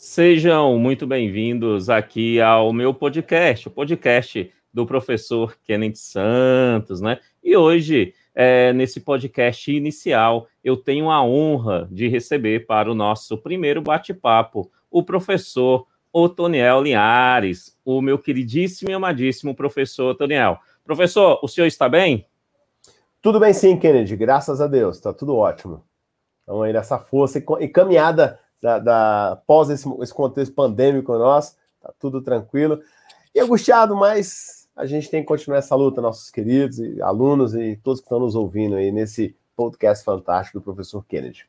Sejam muito bem-vindos aqui ao meu podcast, o podcast do professor Kenneth Santos, né? E hoje, é, nesse podcast inicial, eu tenho a honra de receber para o nosso primeiro bate-papo o professor Otoniel Linhares, o meu queridíssimo e amadíssimo professor Otoniel. Professor, o senhor está bem? Tudo bem sim, Kennedy, graças a Deus, está tudo ótimo. Então aí nessa força e caminhada da, da pós esse, esse, contexto pandêmico nosso, tá tudo tranquilo. E angustiado, mas a gente tem que continuar essa luta, nossos queridos e alunos e todos que estão nos ouvindo aí nesse podcast fantástico do professor Kennedy.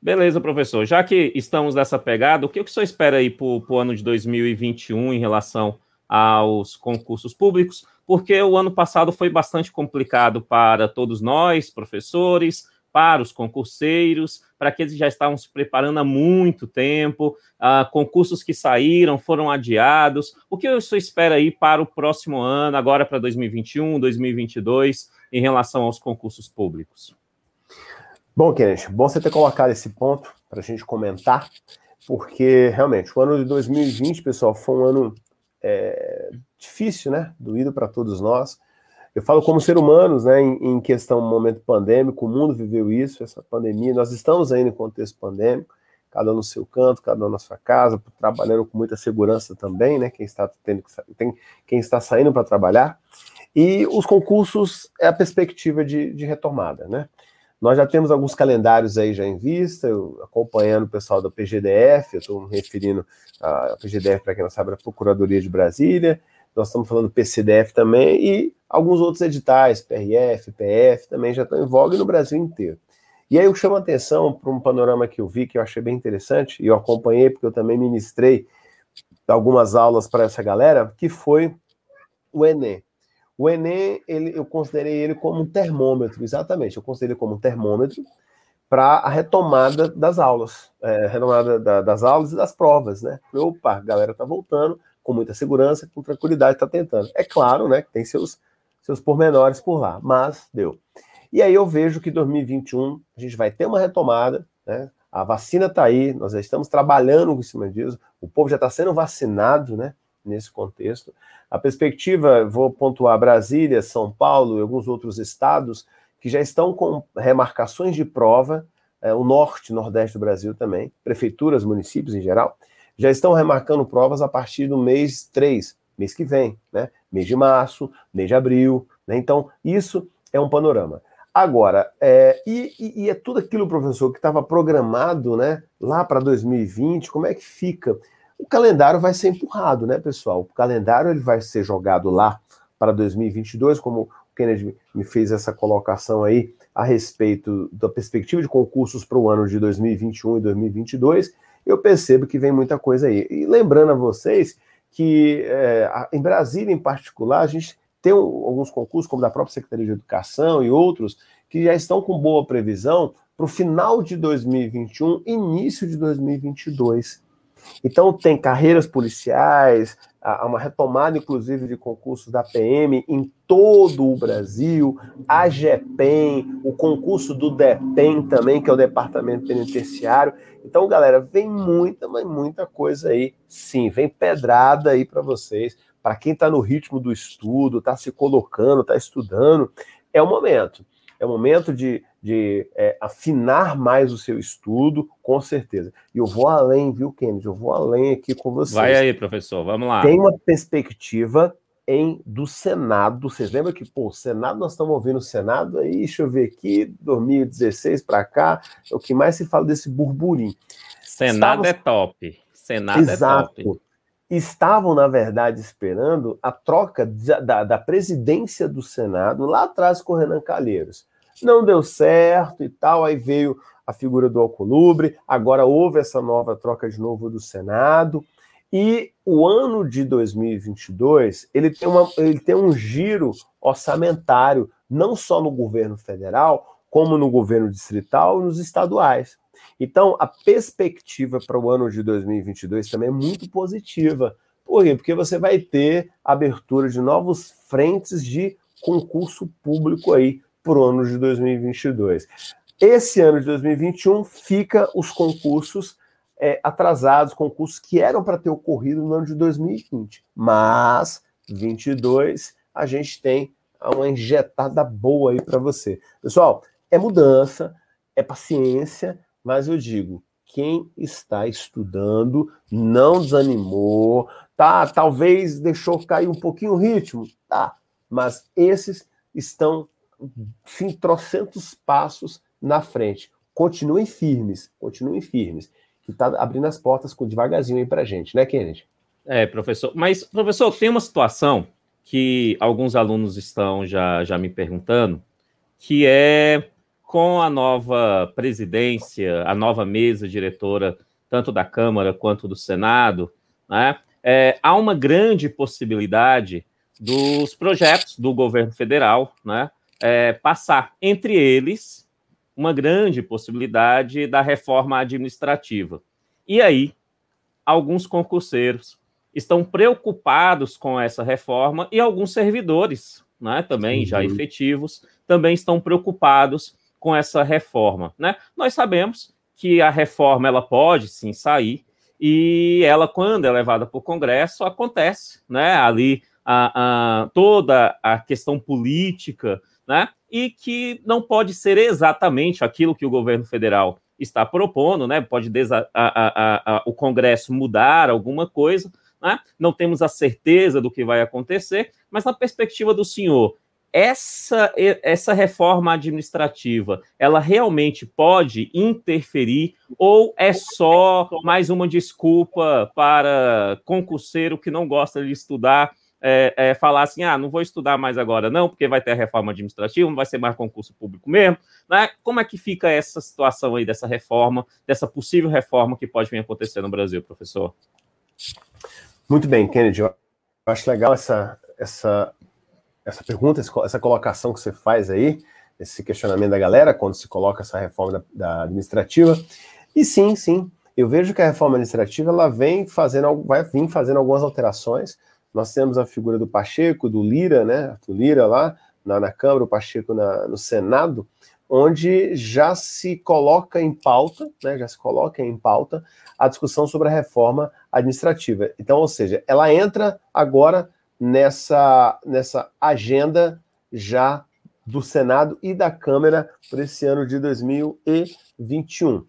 Beleza, professor. Já que estamos nessa pegada, o que o senhor espera aí para o ano de 2021 em relação aos concursos públicos? Porque o ano passado foi bastante complicado para todos nós, professores, para os concurseiros, para aqueles que já estavam se preparando há muito tempo, uh, concursos que saíram, foram adiados. O que senhor espera aí para o próximo ano, agora para 2021, 2022, em relação aos concursos públicos? Bom, Kenneth, bom você ter colocado esse ponto para a gente comentar, porque realmente o ano de 2020, pessoal, foi um ano é, difícil, né? Doído para todos nós. Eu falo como ser humanos, né? Em, questão momento pandêmico, o mundo viveu isso, essa pandemia. Nós estamos ainda em contexto pandêmico, cada um no seu canto, cada um na sua casa, trabalhando com muita segurança também, né? Quem está tendo, tem, quem está saindo para trabalhar. E os concursos é a perspectiva de, de retomada, né? Nós já temos alguns calendários aí já em vista, eu, acompanhando o pessoal da PGDF, eu estou me referindo à PGDF, para quem não sabe, a Procuradoria de Brasília, nós estamos falando PCDF também, e alguns outros editais, PRF, PF, também já estão em voga no Brasil inteiro. E aí eu chamo a atenção para um panorama que eu vi, que eu achei bem interessante, e eu acompanhei, porque eu também ministrei algumas aulas para essa galera, que foi o Enem. O Enem, ele, eu considerei ele como um termômetro, exatamente. Eu considerei como um termômetro para a retomada das aulas, é, retomada da, das aulas e das provas, né? Opa, a galera tá voltando com muita segurança, com tranquilidade, está tentando. É claro, né, que tem seus, seus pormenores por lá, mas deu. E aí eu vejo que 2021 a gente vai ter uma retomada, né? A vacina está aí, nós já estamos trabalhando em cima disso, o povo já está sendo vacinado, né? Nesse contexto. A perspectiva, vou pontuar Brasília, São Paulo e alguns outros estados que já estão com remarcações de prova, é, o norte, nordeste do Brasil também, prefeituras, municípios em geral, já estão remarcando provas a partir do mês 3, mês que vem, né? Mês de março, mês de abril, né? Então, isso é um panorama. Agora, é, e, e, é tudo aquilo, professor, que estava programado, né, lá para 2020, como é que fica? o calendário vai ser empurrado, né, pessoal? O calendário ele vai ser jogado lá para 2022, como o Kennedy me fez essa colocação aí a respeito da perspectiva de concursos para o ano de 2021 e 2022. Eu percebo que vem muita coisa aí. E lembrando a vocês que é, em Brasília, em particular, a gente tem alguns concursos, como da própria Secretaria de Educação e outros, que já estão com boa previsão para o final de 2021, início de 2022. Então, tem carreiras policiais, uma retomada, inclusive, de concursos da PM em todo o Brasil, a GEPEN, o concurso do DEPEN também, que é o Departamento Penitenciário. Então, galera, vem muita, mas muita coisa aí. Sim, vem pedrada aí para vocês. Para quem está no ritmo do estudo, está se colocando, está estudando, é o momento. É o momento de de é, afinar mais o seu estudo, com certeza. E eu vou além, viu, Kennedy? Eu vou além aqui com vocês. Vai aí, professor, vamos lá. Tem uma perspectiva em do Senado. Vocês lembram que, pô, o Senado, nós estamos ouvindo o Senado aí, deixa eu ver aqui, 2016 para cá, é o que mais se fala desse burburinho. Senado é top. Senado Exato. é top. Estavam, na verdade, esperando a troca da, da presidência do Senado lá atrás com o Renan Calheiros não deu certo e tal, aí veio a figura do Alcolumbre, agora houve essa nova troca de novo do Senado, e o ano de 2022, ele tem, uma, ele tem um giro orçamentário, não só no governo federal, como no governo distrital e nos estaduais. Então, a perspectiva para o ano de 2022 também é muito positiva. Por quê? Porque você vai ter abertura de novos frentes de concurso público aí para o ano de 2022. Esse ano de 2021 fica os concursos é, atrasados, concursos que eram para ter ocorrido no ano de 2020. Mas 22 a gente tem uma injetada boa aí para você. Pessoal, é mudança, é paciência, mas eu digo, quem está estudando não desanimou, tá? Talvez deixou cair um pouquinho o ritmo, tá? Mas esses estão, sim, trocentos passos na frente. Continuem firmes, continuem firmes, que está abrindo as portas com devagarzinho aí para gente, né, Kennedy? É, professor. Mas, professor, tem uma situação que alguns alunos estão já, já me perguntando, que é com a nova presidência, a nova mesa diretora, tanto da Câmara quanto do Senado, né, é, há uma grande possibilidade dos projetos do governo federal né, é, passar. Entre eles, uma grande possibilidade da reforma administrativa. E aí, alguns concurseiros estão preocupados com essa reforma e alguns servidores, né, também uhum. já efetivos, também estão preocupados com essa reforma, né? Nós sabemos que a reforma ela pode sim sair e ela quando é levada para o Congresso acontece, né? Ali a, a, toda a questão política, né? E que não pode ser exatamente aquilo que o governo federal está propondo, né? Pode a, o Congresso mudar alguma coisa, né? Não temos a certeza do que vai acontecer, mas na perspectiva do senhor, essa, essa reforma administrativa, ela realmente pode interferir ou é só mais uma desculpa para concurseiro que não gosta de estudar é, é, falar assim, ah, não vou estudar mais agora não, porque vai ter a reforma administrativa, não vai ser mais concurso público mesmo, né? Como é que fica essa situação aí dessa reforma, dessa possível reforma que pode vir acontecer no Brasil, professor? Muito bem, Kennedy. Eu acho legal essa, essa, essa pergunta, essa colocação que você faz aí, esse questionamento da galera quando se coloca essa reforma da, da administrativa. E sim, sim, eu vejo que a reforma administrativa ela vem fazendo, vai vir fazendo algumas alterações. Nós temos a figura do Pacheco, do Lira, né? Do Lira lá na, na Câmara, o Pacheco na, no Senado, onde já se coloca em pauta, né, já se coloca em pauta a discussão sobre a reforma administrativa. Então, ou seja, ela entra agora nessa, nessa agenda já do Senado e da Câmara para esse ano de 2021.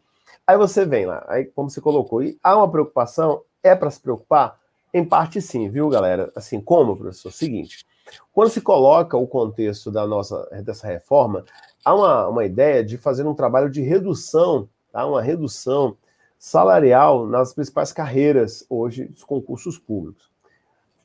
Aí você vem lá, aí como você colocou, e há uma preocupação? É para se preocupar? Em parte sim, viu, galera? Assim, como, professor? Seguinte, quando se coloca o contexto da nossa dessa reforma, há uma, uma ideia de fazer um trabalho de redução, tá? uma redução salarial nas principais carreiras hoje dos concursos públicos.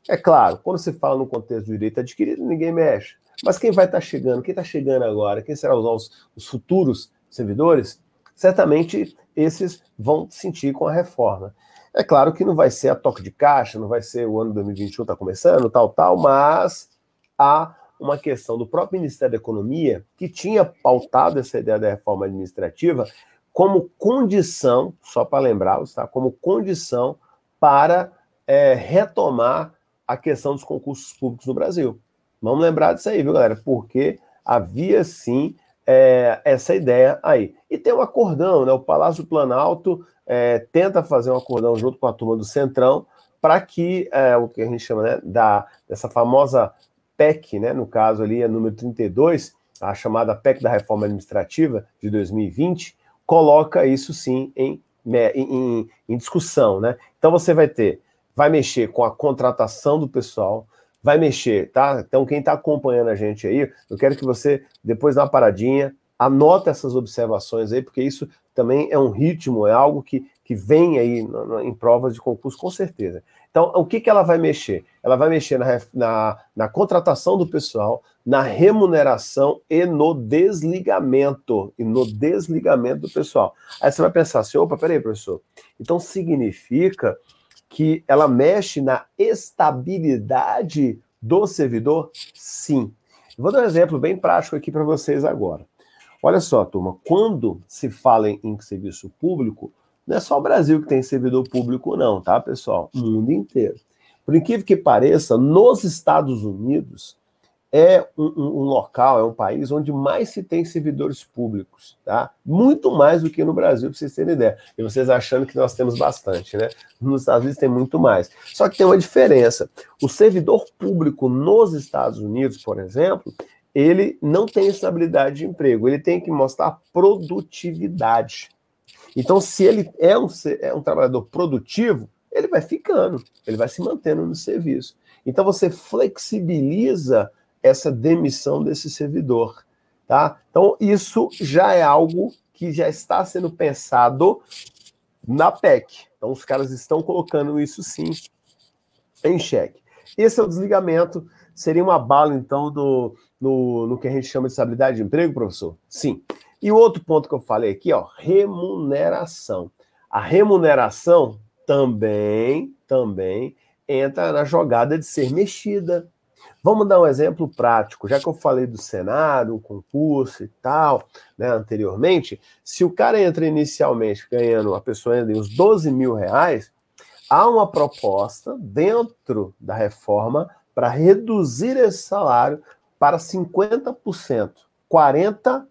É claro, quando se fala no contexto do direito adquirido, ninguém mexe. Mas quem vai estar tá chegando, quem está chegando agora, quem serão os, os futuros servidores, certamente esses vão sentir com a reforma. É claro que não vai ser a toque de caixa, não vai ser o ano 2021 está começando, tal, tal, mas há uma questão do próprio Ministério da Economia, que tinha pautado essa ideia da reforma administrativa como condição, só para lembrá-los, tá? como condição para é, retomar a questão dos concursos públicos no Brasil. Vamos lembrar disso aí, viu, galera? Porque havia sim é, essa ideia aí. E tem um acordão, né? O Palácio Planalto é, tenta fazer um acordão junto com a turma do Centrão para que é, o que a gente chama né, da, dessa famosa PEC, né, no caso ali é número 32, a chamada PEC da Reforma Administrativa de 2020, coloca isso sim em, em, em, discussão. Né? Então você vai ter, vai mexer com a contratação do pessoal, vai mexer, tá? Então quem está acompanhando a gente aí, eu quero que você depois uma paradinha, anota essas observações aí, porque isso também é um ritmo, é algo que, que vem aí em provas de concurso, com certeza. Então, o que, que ela vai mexer? Ela vai mexer na, na, na contratação do pessoal, na remuneração e no desligamento. E no desligamento do pessoal. Aí você vai pensar assim: opa, peraí, professor. Então significa que ela mexe na estabilidade do servidor? Sim. Vou dar um exemplo bem prático aqui para vocês agora. Olha só, turma, quando se fala em, serviço público, não é só o Brasil que tem servidor público, não, tá, pessoal? O mundo inteiro. Por incrível que pareça, nos Estados Unidos, é um, um, local, é um país onde mais se tem servidores públicos, tá? Muito mais do que no Brasil, para vocês terem ideia. E vocês achando que nós temos bastante, né? Nos Estados Unidos tem muito mais. Só que tem uma diferença. O servidor público nos Estados Unidos, por exemplo, ele não tem estabilidade de emprego, ele tem que mostrar produtividade. Então, se ele é um, é um trabalhador produtivo, ele vai ficando, ele vai se mantendo no serviço. Então, você flexibiliza essa demissão desse servidor, tá? Então, isso já é algo que já está sendo pensado na PEC. Então, os caras estão colocando isso sim em xeque. Esse é o desligamento. Seria uma bala, então, do, no, no que a gente chama de estabilidade de emprego, professor? Sim. E o outro ponto que eu falei aqui, ó, remuneração. A remuneração também, também entra na jogada de ser mexida. Vamos dar um exemplo prático, já que eu falei do Senado, concurso e tal, né, anteriormente, se o cara entra inicialmente ganhando, a pessoa entra uns 12 mil reais, há uma proposta dentro da reforma para reduzir esse salário para 50%, 40%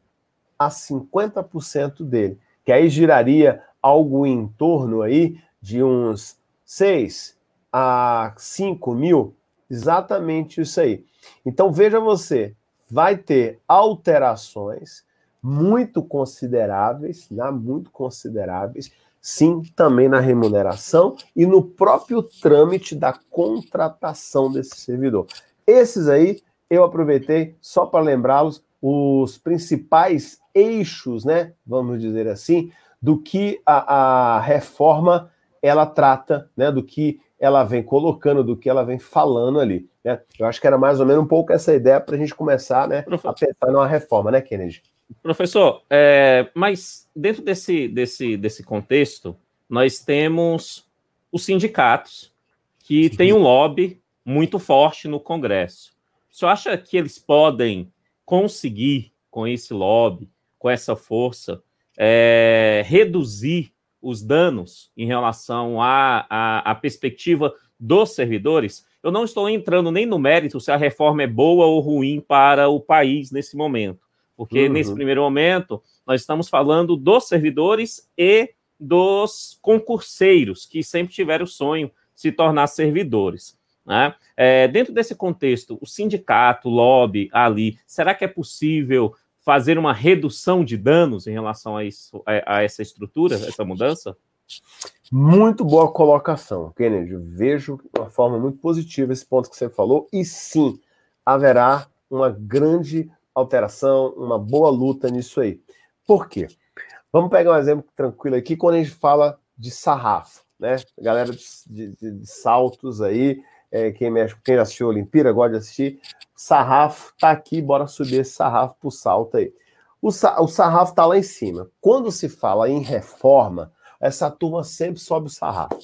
a 50% dele, que aí giraria algo em torno aí de uns 6 a 5 mil Exatamente isso aí. Então veja você, vai ter alterações muito consideráveis, né, muito consideráveis, sim, também na remuneração e no próprio trâmite da contratação desse servidor. Esses aí eu aproveitei só para lembrá-los os principais eixos, né, vamos dizer assim, do que a, a reforma ela trata, né, do que ela vem colocando, do que ela vem falando ali. Né? Eu acho que era mais ou menos um pouco essa ideia para a gente começar né, a pensar numa reforma, né, Kennedy? Professor, é, mas dentro desse, desse, desse contexto, nós temos os sindicatos que têm um lobby muito forte no Congresso. Senhor acha que eles podem conseguir, com esse lobby, com essa força, é, reduzir os danos em relação à, à, à perspectiva dos servidores, eu não estou entrando nem no mérito se a reforma é boa ou ruim para o país nesse momento, porque uhum. nesse primeiro momento nós estamos falando dos servidores e dos concurseiros que sempre tiveram o sonho de se tornar servidores. Né? É, dentro desse contexto, o sindicato, o lobby ali, será que é possível fazer uma redução de danos em relação a, isso, a, a essa estrutura, essa mudança? Muito boa colocação, Kennedy. Vejo de uma forma muito positiva esse ponto que você falou, e sim, haverá uma grande alteração, uma boa luta nisso aí. Por quê? Vamos pegar um exemplo tranquilo aqui quando a gente fala de sarrafo, né? Galera de, de, de saltos aí, é, quem mexe, quem assistiu a Olimpíada, gosta de assistir, sarrafo tá aqui, bora subir esse sarrafo pro salto aí. O, o sarrafo tá lá em cima. Quando se fala em reforma, essa turma sempre sobe o sarrafo.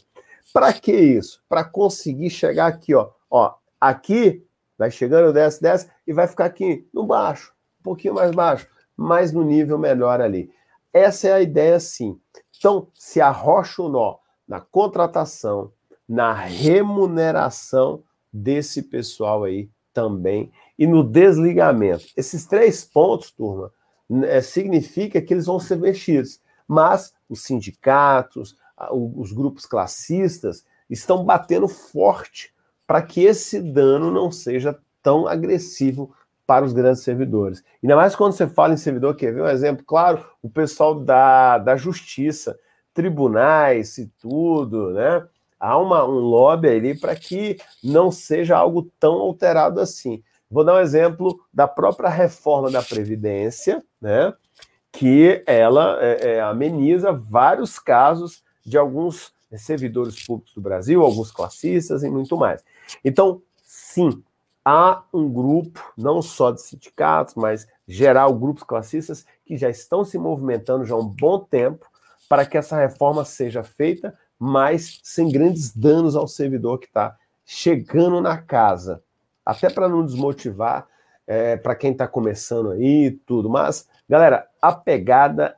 Para que isso? Para conseguir chegar aqui, ó. Ó, aqui vai chegando, desce, desce e vai ficar aqui no baixo, um pouquinho mais baixo, mas no nível melhor ali. Essa é a ideia, sim. Então, se arrocha o nó na contratação, na remuneração desse pessoal aí também e no desligamento. Esses três pontos, turma, é, significa que eles vão ser mexidos, mas os sindicatos, os grupos classistas estão batendo forte para que esse dano não seja tão agressivo para os grandes servidores. Ainda mais quando você fala em servidor, quer ver um exemplo? Claro, o pessoal da, da justiça, tribunais e tudo, né? Há uma, um lobby ali para que não seja algo tão alterado assim. Vou dar um exemplo da própria reforma da Previdência, né? Que ela é, é, ameniza vários casos de alguns servidores públicos do Brasil, alguns classistas e muito mais. Então, sim, há um grupo, não só de sindicatos, mas geral, grupos classistas, que já estão se movimentando já há um bom tempo para que essa reforma seja feita mas sem grandes danos ao servidor que está chegando na casa. Até para não desmotivar é, para quem está começando aí tudo. Mas, galera, a pegada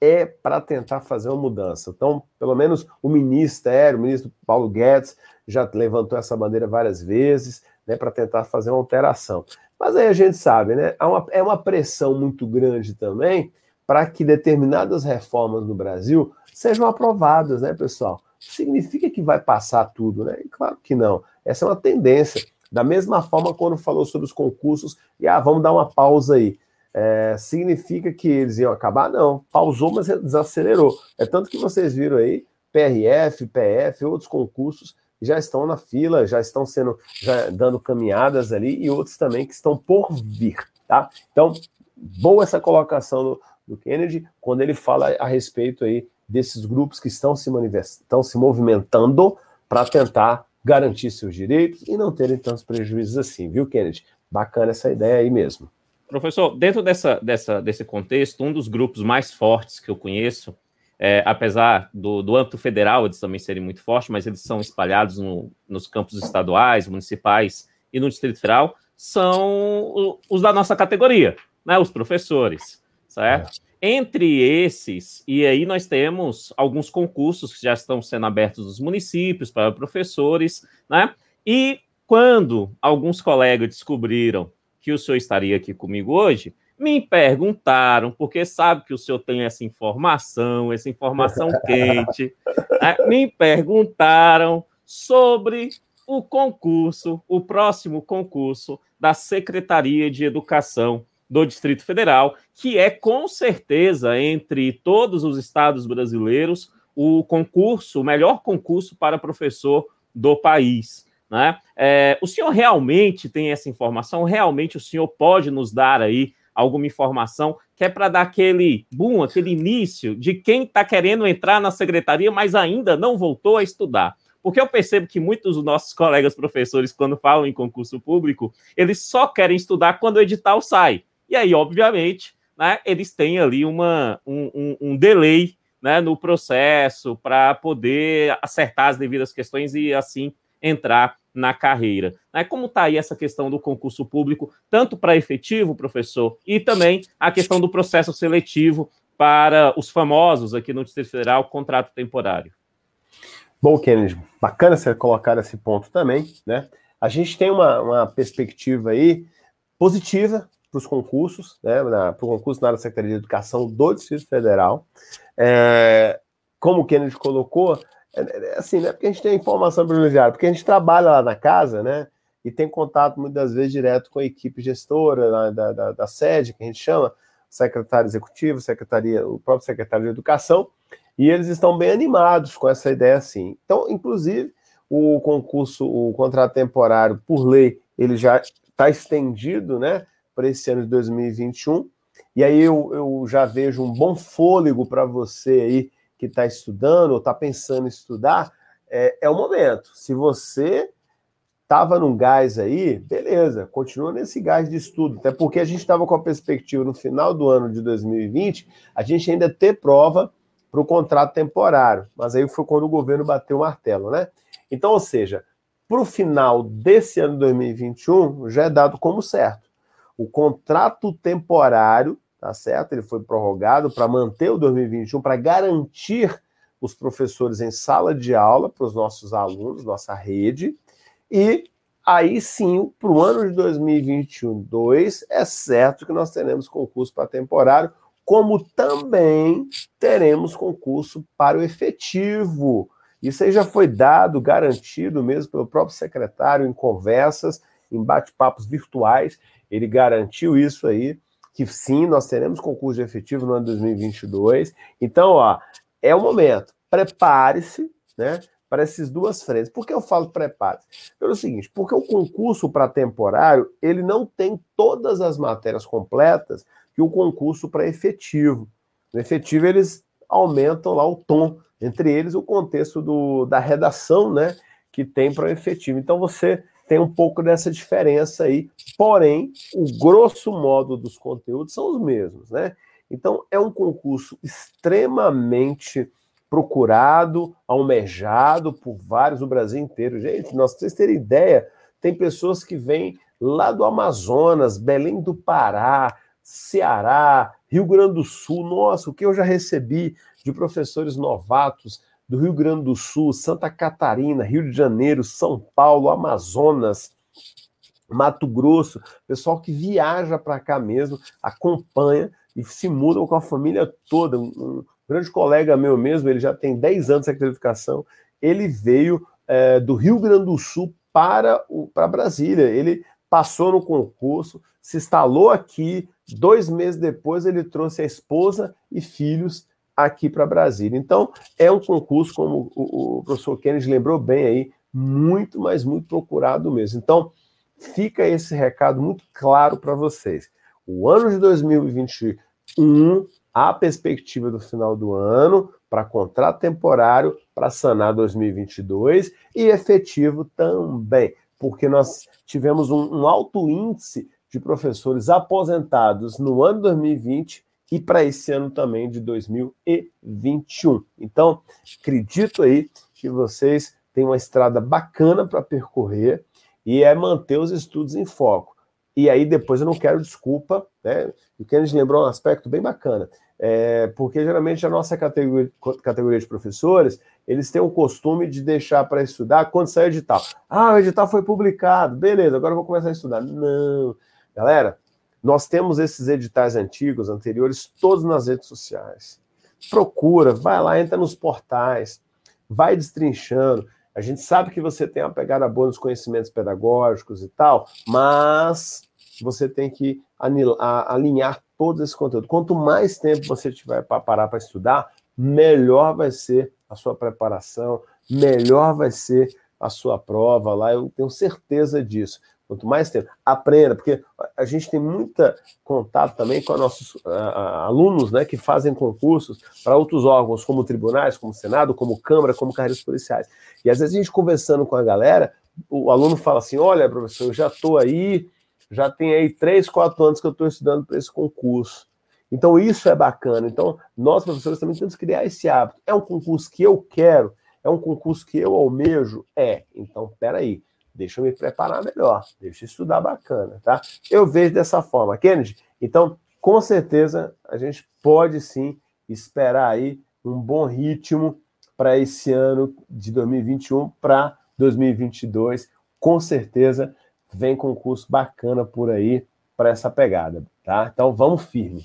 é para tentar fazer uma mudança. Então, pelo menos o ministério, o ministro Paulo Guedes, já levantou essa bandeira várias vezes, né, para tentar fazer uma alteração. Mas aí a gente sabe, né? Uma, é uma pressão muito grande também para que determinadas reformas no Brasil sejam aprovadas, né, pessoal? Significa que vai passar tudo, né? Claro que não. Essa é uma tendência. Da mesma forma, quando falou sobre os concursos, e ah, vamos dar uma pausa aí. É, significa que eles iam acabar? Não, pausou, mas desacelerou. É tanto que vocês viram aí, PRF, PF, outros concursos já estão na fila, já estão sendo, já dando caminhadas ali, e outros também que estão por vir, tá? Então, boa essa colocação do, do Kennedy, quando ele fala a respeito aí desses grupos que estão se, estão se movimentando para tentar garantir seus direitos e não terem tantos prejuízos assim, viu, Kennedy? Bacana essa ideia aí mesmo. Professor, dentro dessa, dessa, desse contexto, um dos grupos mais fortes que eu conheço, é, apesar do, do âmbito federal eles também serem muito fortes, mas eles são espalhados no, nos campos estaduais, municipais e no Distrito Federal, são os da nossa categoria, né, os professores, certo? É. Entre esses, e aí nós temos alguns concursos que já estão sendo abertos nos municípios para professores, né? E quando alguns colegas descobriram que o senhor estaria aqui comigo hoje, me perguntaram, porque sabe que o senhor tem essa informação, essa informação quente, né? me perguntaram sobre o concurso, o próximo concurso da Secretaria de Educação do Distrito Federal, que é com certeza entre todos os estados brasileiros o concurso, o melhor concurso para professor do país. Né? É, o senhor realmente tem essa informação? Realmente o senhor pode nos dar aí alguma informação que é para dar aquele boom, aquele início de quem está querendo entrar na secretaria, mas ainda não voltou a estudar? Porque eu percebo que muitos dos nossos colegas professores, quando falam em concurso público, eles só querem estudar quando o edital sai. E aí, obviamente, né, eles têm ali uma, um, um, um delay né, no processo para poder acertar as devidas questões e assim entrar na carreira. Né? Como está aí essa questão do concurso público, tanto para efetivo, professor, e também a questão do processo seletivo para os famosos aqui no Distrito Federal, contrato temporário? Bom, Kennedy, bacana você colocar esse ponto também, né? A gente tem uma, uma perspectiva aí positiva para os concursos, né, para o concurso na Secretaria de Educação do Distrito Federal. É, como o Kennedy colocou, é, é, assim, não é porque a gente tem informação privilegiada, porque a gente trabalha lá na casa, né, e tem contato muitas vezes direto com a equipe gestora da, da, da sede, que a gente chama, secretário executivo, secretaria, o próprio secretário de Educação, e eles estão bem animados com essa ideia assim. Então, inclusive, o concurso, o contrato temporário, por lei, ele já está estendido, né? Para esse ano de 2021. E aí eu, eu já vejo um bom fôlego para você aí que está estudando ou está pensando em estudar. É, é o momento. Se você estava num gás aí, beleza, continua nesse gás de estudo, até porque a gente estava com a perspectiva no final do ano de 2020, a gente ainda ter prova para o contrato temporário, mas aí foi quando o governo bateu o martelo, né? Então, ou seja, para o final desse ano de 2021, já é dado como certo o contrato temporário, tá certo? Ele foi prorrogado para manter o 2021, para garantir os professores em sala de aula para os nossos alunos, nossa rede, e aí sim, para o ano de 2021, 2, é certo que nós teremos concurso para temporário, como também teremos concurso para o efetivo. Isso aí já foi dado, garantido mesmo pelo próprio secretário em conversas, em bate-papos virtuais, ele garantiu isso aí, que sim, nós teremos concurso de efetivo no ano 2022. Então, ó, é o momento. Prepare-se, né? Para essas duas frentes. Por que eu falo prepare-se? Pelo seguinte, porque o concurso para temporário, ele não tem todas as matérias completas que o concurso para efetivo. No efetivo, eles aumentam lá o tom, entre eles o contexto do, da redação, né? Que tem para o efetivo. Então, você tem um pouco dessa diferença aí, porém, o grosso modo dos conteúdos são os mesmos, né? Então, é um concurso extremamente procurado, almejado por vários do Brasil inteiro. Gente, nós vocês terem ideia, tem pessoas que vêm lá do Amazonas, Belém do Pará, Ceará, Rio Grande do Sul. Nossa, o que eu já recebi de professores novatos do Rio Grande do Sul, Santa Catarina, Rio de Janeiro, São Paulo, Amazonas, Mato Grosso, pessoal que viaja para cá mesmo, acompanha e se mudam com a família toda. Um, grande colega meu mesmo, ele já tem 10 anos de certificação, ele veio é, do Rio Grande do Sul para, para Brasília. Ele passou no concurso, se instalou aqui, dois meses depois ele trouxe a esposa e filhos aqui para Brasília. Então, é um concurso, como o, o professor Kennedy lembrou bem aí, muito, mas muito procurado mesmo. Então, fica esse recado muito claro para vocês. O ano de 2021, a perspectiva do final do ano para contrato temporário para sanar 2022 e efetivo também, porque nós tivemos um, um alto índice de professores aposentados no ano 2020 e para esse ano também de 2021. Então, acredito aí que vocês têm uma estrada bacana para percorrer e é manter os estudos em foco. E aí depois eu não quero desculpa, né? O Kennedy lembrou um aspecto bem bacana, é, porque geralmente a nossa categoria, categoria de professores, eles têm o costume de deixar para estudar quando sai o edital. Ah, o edital foi publicado, beleza, agora eu vou começar a estudar. Não, galera, nós temos esses editais antigos, anteriores, todos nas redes sociais. Procura, vai lá, entra nos portais, vai destrinchando. A gente sabe que você tem uma pegada boa nos conhecimentos pedagógicos e tal, mas você tem que alinhar todo esse conteúdo. Quanto mais tempo você tiver para parar para estudar, melhor vai ser a sua preparação, melhor vai ser a sua prova lá, eu tenho certeza disso. Quanto mais tempo, aprenda, porque a gente tem muita contato também com nossos uh, alunos né, que fazem concursos para outros órgãos, como tribunais, como Senado, como Câmara, como carreiras policiais. E às vezes a gente conversando com a galera, o aluno fala assim: olha, professor, eu já estou aí, já tem aí três, quatro anos que eu estou estudando para esse concurso. Então, isso é bacana. Então, nós, professores, também temos que criar esse hábito. É um concurso que eu quero? É um concurso que eu almejo? É. Então, peraí deixa eu me preparar melhor, deixa eu estudar bacana, tá? Eu vejo dessa forma, Kennedy. Então, com certeza, a gente pode sim esperar aí um bom ritmo para esse ano de 2021 para 2022. Com certeza, vem concurso bacana por aí para essa pegada, tá? Então, vamos firme.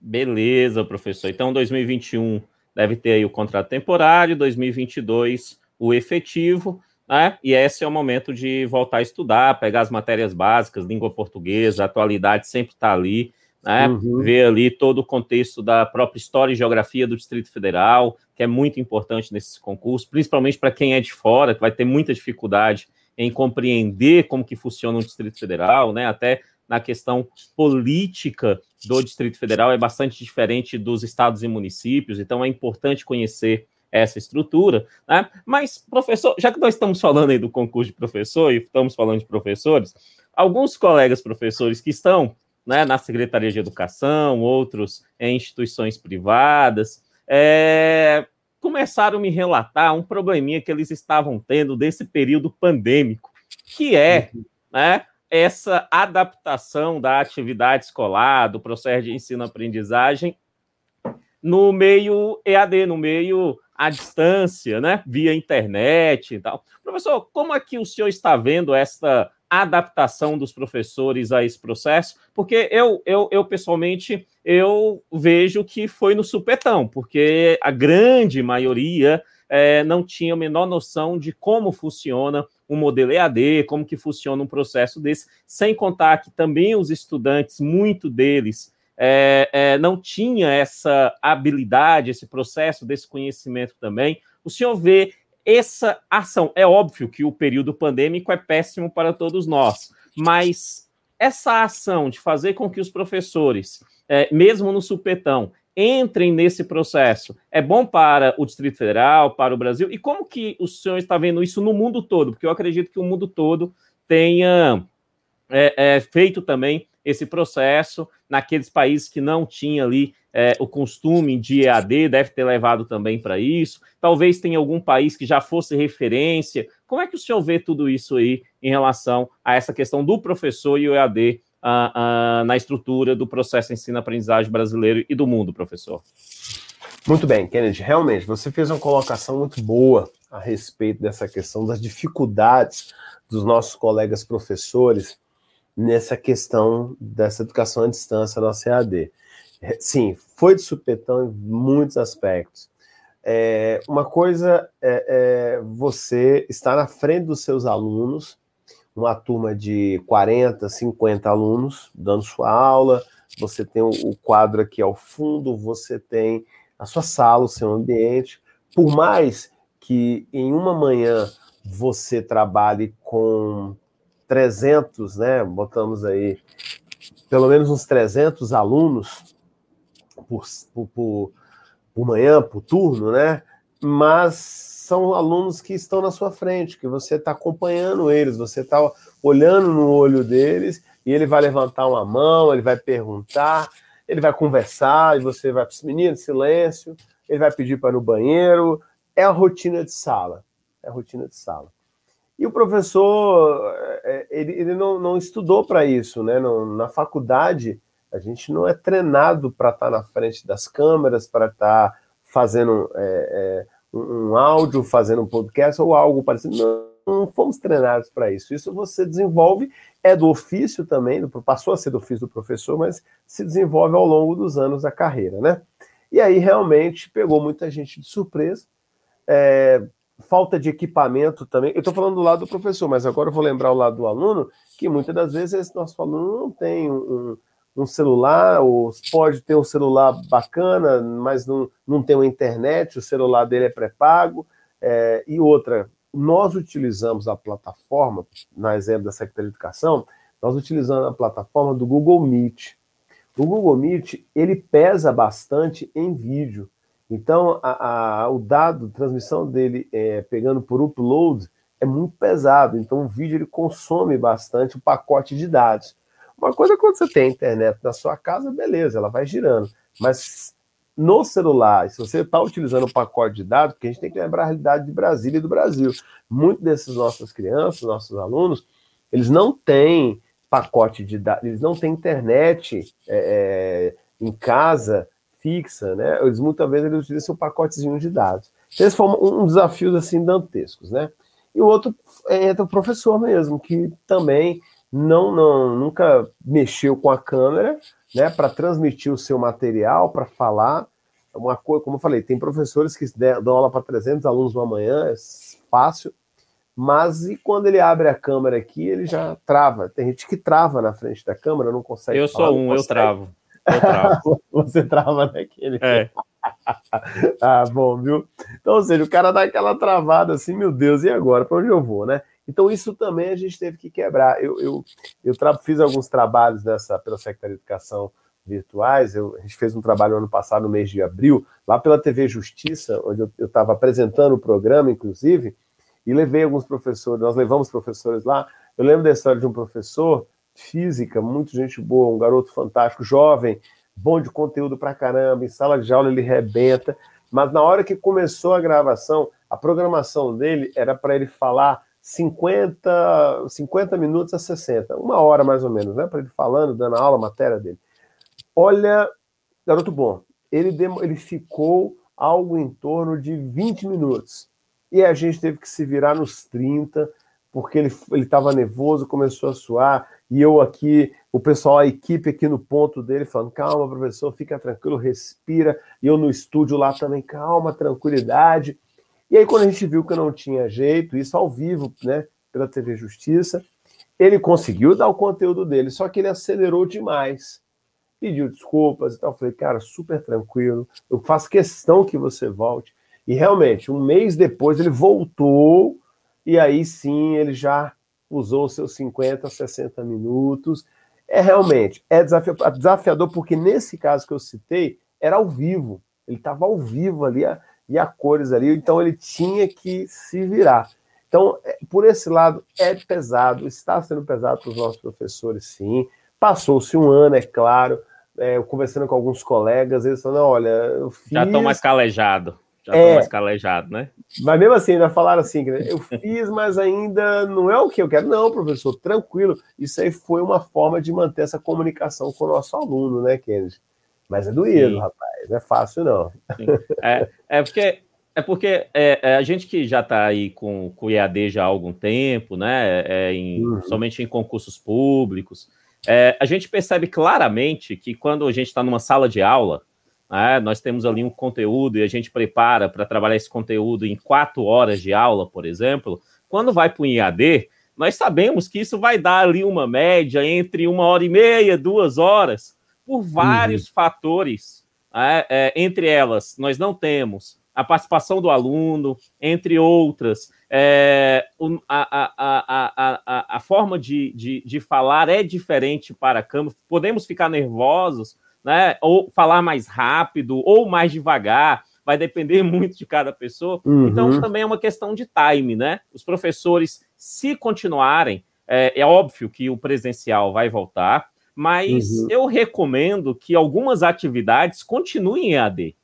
Beleza, professor. Então, 2021 deve ter aí o contrato temporário, 2022 o efetivo né? E esse é o momento de voltar a estudar, pegar as matérias básicas, língua portuguesa, atualidade sempre está ali, né? Uhum. Ver ali todo o contexto da própria história e geografia do Distrito Federal, que é muito importante nesse concurso, principalmente para quem é de fora, que vai ter muita dificuldade em compreender como que funciona o Distrito Federal, né? Até na questão política do Distrito Federal é bastante diferente dos estados e municípios, então é importante conhecer essa estrutura, né? Mas, professor, já que nós estamos falando aí do concurso de professor e estamos falando de professores, alguns colegas professores que estão né, na Secretaria de Educação, outros em instituições privadas, é, começaram a me relatar um probleminha que eles estavam tendo desse período pandêmico, que é né, essa adaptação da atividade escolar, do processo de ensino-aprendizagem no meio EAD, no meio à distância, né, via internet e tal. Professor, como é que o senhor está vendo essa adaptação dos professores a esse processo? Porque eu, eu, eu pessoalmente, eu vejo que foi no supetão, porque a grande maioria é, não tinha a menor noção de como funciona um modelo EAD, como que funciona um processo desse, sem contar que também os estudantes, muito deles, é, é, não tinha essa habilidade, esse processo desse conhecimento também. O senhor vê essa ação. É óbvio que o período pandêmico é péssimo para todos nós, mas essa ação de fazer com que os professores, é, mesmo no supetão, entrem nesse processo, é bom para o Distrito Federal, para o Brasil? E como que o senhor está vendo isso no mundo todo? Porque eu acredito que o mundo todo tenha é, é, feito também esse processo naqueles países que não tinha ali é, o costume de EAD, deve ter levado também para isso. Talvez tenha algum país que já fosse referência. Como é que o senhor vê tudo isso aí em relação a essa questão do professor e o EAD uh, uh, na estrutura do processo ensino-aprendizagem brasileiro e do mundo, professor? Muito bem, Kennedy. Realmente, você fez uma colocação muito boa a respeito dessa questão das dificuldades dos nossos colegas professores nessa questão dessa educação à distância, nossa EAD. É, sim, foi de supetão em muitos aspectos. É, uma coisa é, é, você estar na frente dos seus alunos, uma turma de 40, 50 alunos dando sua aula, você tem o quadro aqui ao fundo, você tem a sua sala, o seu ambiente. Por mais que em uma manhã você trabalhe com 300, né, botamos aí pelo menos uns 300 alunos por, por, por manhã, por turno, né? Mas são alunos que estão na sua frente, que você está acompanhando eles, você está olhando no olho deles e ele vai levantar uma mão, ele vai perguntar, ele vai conversar e você vai, menino, silêncio, ele vai pedir para ir no banheiro. É a rotina de sala. É a rotina de sala. E o professor, é, ele, ele não, não estudou para isso, né? na faculdade, a gente não é treinado para estar tá na frente das câmeras, para estar tá fazendo é, é, um áudio, fazendo um podcast ou algo parecido. Não, não fomos treinados para isso. Isso você desenvolve, é do ofício também, passou a ser do ofício do professor, mas se desenvolve ao longo dos anos da carreira, né? E aí realmente pegou muita gente de surpresa. É, falta de equipamento também. Eu estou falando do lado do professor, mas agora eu vou lembrar o lado do aluno, que muitas das vezes esse nosso aluno não tem um, um celular, ou pode ter um celular bacana, mas não, não tem uma internet, o celular dele é pré-pago. É, e outra, nós utilizamos a plataforma, na exemplo da Secretaria de Educação, nós utilizamos a plataforma do Google Meet. O Google Meet, ele pesa bastante em vídeo. Então, a, a, o dado, transmissão dele é, pegando por upload, é muito pesado. Então, o vídeo ele consome bastante o pacote de dados. Uma coisa é quando você tem internet na sua casa, beleza, ela vai girando. Mas no celular, se você está utilizando o pacote de dados, porque a gente tem que lembrar a realidade de Brasília e do Brasil. Muitos desses nossas crianças, nossos alunos, eles não têm pacote de dados, eles não têm internet é, é, em casa fixa, né? Eles muitas vezes eles utilizam um pacotezinho de dados. Então, esse foi um, um desafio assim dantescos, né? E o outro é, entra o professor mesmo, que também não, não nunca mexeu com a câmera, né, para transmitir o seu material, para falar. Uma coisa, como eu falei, tem professores que dão aula para 300 alunos uma manhã, é fácil, mas e quando ele abre a câmera aqui, ele já trava. Tem gente que trava na frente da câmera, não consegue. Eu falar, sou um, travo. Eu travo. Você trava naquele. É. ah, bom, viu? Então, ou seja, o cara dá aquela travada assim, meu Deus, e agora? Para onde eu vou, né? Então, isso também a gente teve que quebrar. Eu, eu, eu fiz alguns trabalhos dessa, pela Secretaria de Educação virtuais. Eu, a gente fez um trabalho ano passado, no mês de abril, lá pela TV Justiça, onde eu estava apresentando o programa, inclusive, e levei alguns professores, nós levamos professores lá. Eu lembro da história de um professor física, muito gente boa, um garoto fantástico, jovem, bom de conteúdo pra caramba, em sala de aula ele rebenta, mas na hora que começou a gravação, a programação dele era para ele falar 50, 50 minutos a 60, uma hora mais ou menos, né? Para ele falando, dando aula, matéria dele. Olha, garoto bom, ele, ele ficou algo em torno de 20 minutos. E a gente teve que se virar nos 30, porque ele estava nervoso, começou a suar, e eu aqui, o pessoal, a equipe aqui no ponto dele, falando: calma, professor, fica tranquilo, respira. E eu no estúdio lá também, calma, tranquilidade. E aí, quando a gente viu que não tinha jeito, isso ao vivo, né, pela TV Justiça, ele conseguiu dar o conteúdo dele, só que ele acelerou demais. Pediu desculpas e tal. Falei, cara, super tranquilo, eu faço questão que você volte. E realmente, um mês depois, ele voltou, e aí sim ele já usou seus 50, 60 minutos. É realmente, é desafiador, porque nesse caso que eu citei, era ao vivo. Ele estava ao vivo ali, e a cores ali, então ele tinha que se virar. Então, é, por esse lado, é pesado, está sendo pesado para os nossos professores, sim. Passou-se um ano, é claro, é, conversando com alguns colegas, eles falando, olha, eu fiz... Já estão mais calejados. Já estão é, mais calejados, né? Mas mesmo assim, ainda falaram assim, eu fiz, mas ainda não é o que eu quero. Não, professor, tranquilo. Isso aí foi uma forma de manter essa comunicação com o nosso aluno, né, Kennedy? Mas é doído, Sim. rapaz. Não é fácil, não. É, é porque é É porque é, é, a gente que já está aí com, com o EAD já há algum tempo, né? É, em, uhum. Somente em concursos públicos, é, a gente percebe claramente que quando a gente está numa sala de aula, né, nós temos ali um conteúdo e a gente prepara para trabalhar esse conteúdo em quatro horas de aula, por exemplo, quando vai para o IAD, nós sabemos que isso vai dar ali uma média entre uma hora e meia, duas horas, por vários uhum. fatores. Né, é, entre elas, nós não temos a participação do aluno, entre outras. É, a, a, a, a, forma de, de, de falar é diferente para a câmera. Podemos ficar nervosos, né? Ou falar mais rápido, ou mais devagar. Vai depender muito de cada pessoa. Uhum. Então, também é uma questão de time, né? Os professores, se continuarem, é, é óbvio que o presencial vai voltar, mas uhum. eu recomendo que algumas atividades continuem em AD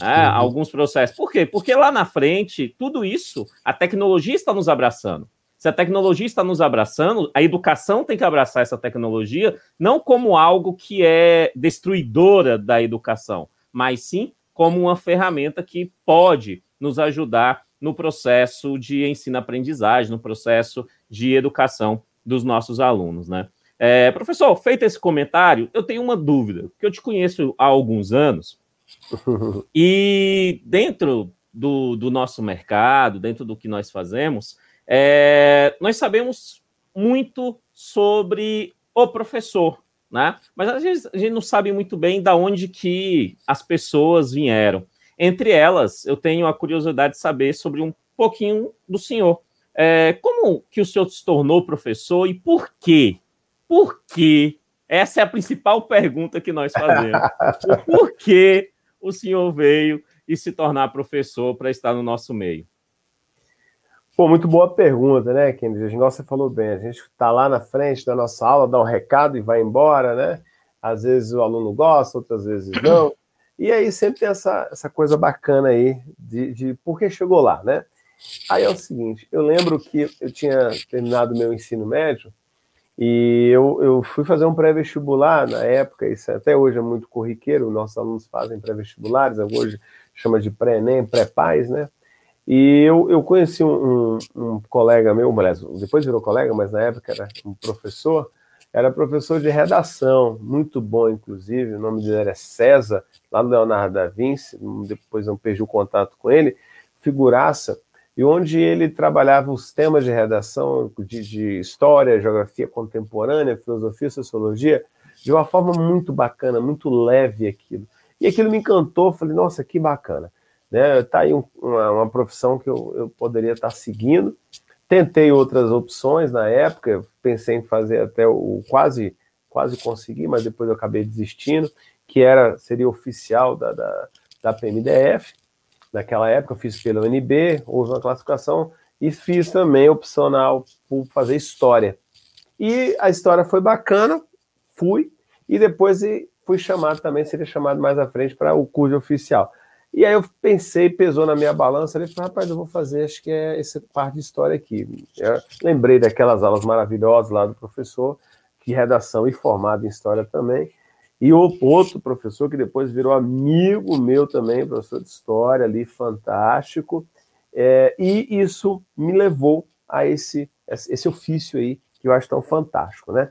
né, uhum. alguns processos. Por quê? Porque lá na frente, tudo isso, a tecnologia está nos abraçando. Se a tecnologia está nos abraçando, a educação tem que abraçar essa tecnologia não como algo que é destruidora da educação, mas sim como uma ferramenta que pode nos ajudar no processo de ensino-aprendizagem, no processo de educação dos nossos alunos, né? É, professor, feito esse comentário, eu tenho uma dúvida, porque eu te conheço há alguns anos, e dentro do, do, nosso mercado, dentro do que nós fazemos, é, nós sabemos muito sobre o professor, né? Mas às vezes a gente não sabe muito bem da onde que as pessoas vieram. Entre elas, eu tenho a curiosidade de saber sobre um pouquinho do senhor. É, como que o senhor se tornou professor e por quê? Por quê? Essa é a principal pergunta que nós fazemos. por que o senhor veio e se tornar professor para estar no nosso meio? Pô, muito boa pergunta, né, Kennedy? Igual você falou bem, a gente está lá na frente da nossa aula, dá um recado e vai embora, né? Às vezes o aluno gosta, outras vezes não. E aí sempre tem essa, essa coisa bacana aí de, de por que chegou lá, né? Aí é o seguinte, eu lembro que eu tinha terminado meu ensino médio e eu, eu fui fazer um pré-vestibular na época, isso até hoje é muito corriqueiro, nossos alunos fazem pré-vestibulares, hoje chama de pré-ENEM, pré-PAIS, né? E eu, eu conheci um, um, colega meu, aliás, depois virou colega, mas na época era um professor, era professor de redação, muito bom, inclusive, o nome dele era César, lá do Leonardo da Vinci, depois eu perdi o contato com ele, figuraça, e onde ele trabalhava os temas de redação de, de, história, geografia contemporânea, filosofia, sociologia, de uma forma muito bacana, muito leve aquilo. E aquilo me encantou, falei, nossa, que bacana. Né? Tá aí um, uma, uma, profissão que eu, eu poderia estar seguindo. Tentei outras opções na época, pensei em fazer até o quase quase consegui, mas depois eu acabei desistindo, que era seria oficial da, da, da PMDF, Naquela época eu fiz pela UNB, houve uma classificação, e fiz também opcional por fazer história. E a história foi bacana, fui, e depois fui chamado também, seria chamado mais à frente para o curso oficial. E aí eu pensei, pesou na minha balança, e falei, rapaz, eu vou fazer, acho que é essa parte de história aqui. Eu lembrei daquelas aulas maravilhosas lá do professor, de redação e formado em história também. E outro professor que depois virou amigo meu também, professor de história ali, fantástico. É, e isso me levou a esse, esse ofício aí, que eu acho tão fantástico, né?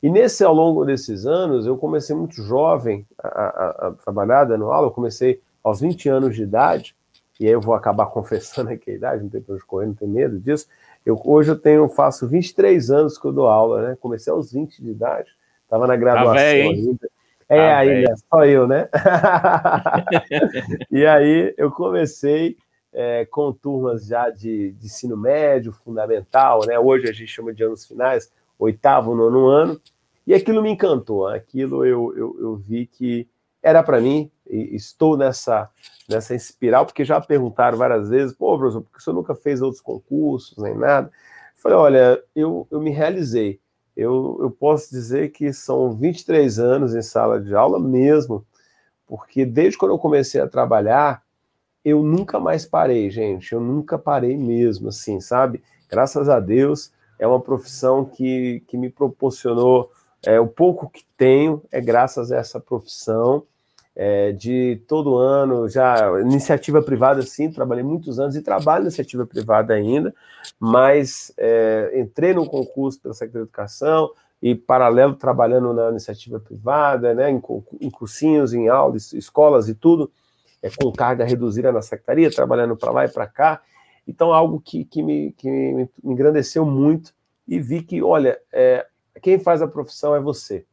E nesse, ao longo desses anos, eu comecei muito jovem a, a, a trabalhar dando aula, eu comecei aos 20 anos de idade, e aí eu vou acabar confessando aqui a idade, não tem para onde correr, não tem medo disso. Eu, hoje eu tenho, faço 23 anos que eu dou aula, né? Comecei aos 20 de idade, estava na tá graduação tá véio, ainda. É, aí, né? só eu, né? e aí eu comecei é, com turmas já de, de, ensino médio, fundamental, né? Hoje a gente chama de anos finais, oitavo, nono ano, e aquilo me encantou, aquilo eu, eu, eu vi que era para mim, e estou nessa, nessa espiral, porque já perguntaram várias vezes, pô, professor, por que você nunca fez outros concursos, nem nada? Falei, olha, eu, eu me realizei, eu, eu posso dizer que são 23 anos em sala de aula mesmo, porque desde quando eu comecei a trabalhar, eu nunca mais parei, gente. Eu nunca parei mesmo, assim, sabe? Graças a Deus, é uma profissão que, que me proporcionou é, o pouco que tenho, é graças a essa profissão. É, de todo ano, já iniciativa privada, sim, trabalhei muitos anos e trabalho na iniciativa privada ainda, mas é, entrei no concurso pela Secretaria de Educação e, paralelo, trabalhando na iniciativa privada, né, em, em cursinhos, em aulas, escolas e tudo, é, com carga reduzida na secretaria, trabalhando para lá e para cá. Então, algo que, que, me, que me engrandeceu muito e vi que, olha, é, quem faz a profissão é você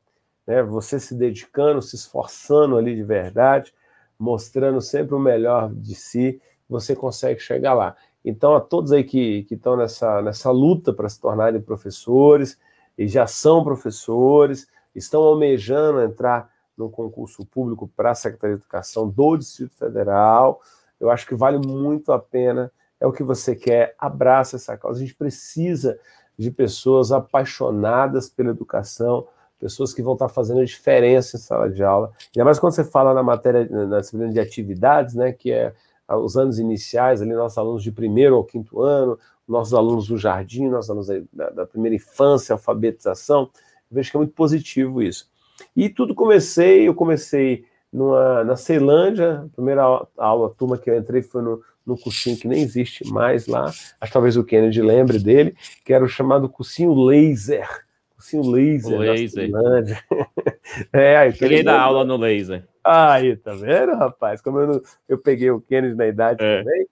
né? Você se dedicando, se esforçando ali de verdade, mostrando sempre o melhor de si, você consegue chegar lá. Então, a todos aí que, que estão nessa, nessa luta para se tornarem professores, e já são professores, estão almejando entrar no concurso público para a Secretaria de Educação do Distrito Federal, eu acho que vale muito a pena, é o que você quer, abraça essa causa. A gente precisa de pessoas apaixonadas pela educação, pessoas que vão estar fazendo diferença em sala de aula. Ainda mais quando você fala na matéria, na disciplina de atividades, né, que é os anos iniciais, ali nossos alunos de primeiro ao quinto ano, nossos alunos do jardim, nossos alunos da, da primeira infância, alfabetização, eu vejo que é muito positivo isso. E tudo comecei, eu comecei numa, na Ceilândia, a primeira aula, aula, a turma que eu entrei foi no, no cursinho que nem existe mais lá, acho que talvez o Kennedy lembre dele, que era o chamado cursinho laser, cursinho laser. O laser. é, Cheguei da aula no laser. Aí, tá vendo, rapaz? Como eu, não, eu peguei o Kennedy na idade é. também.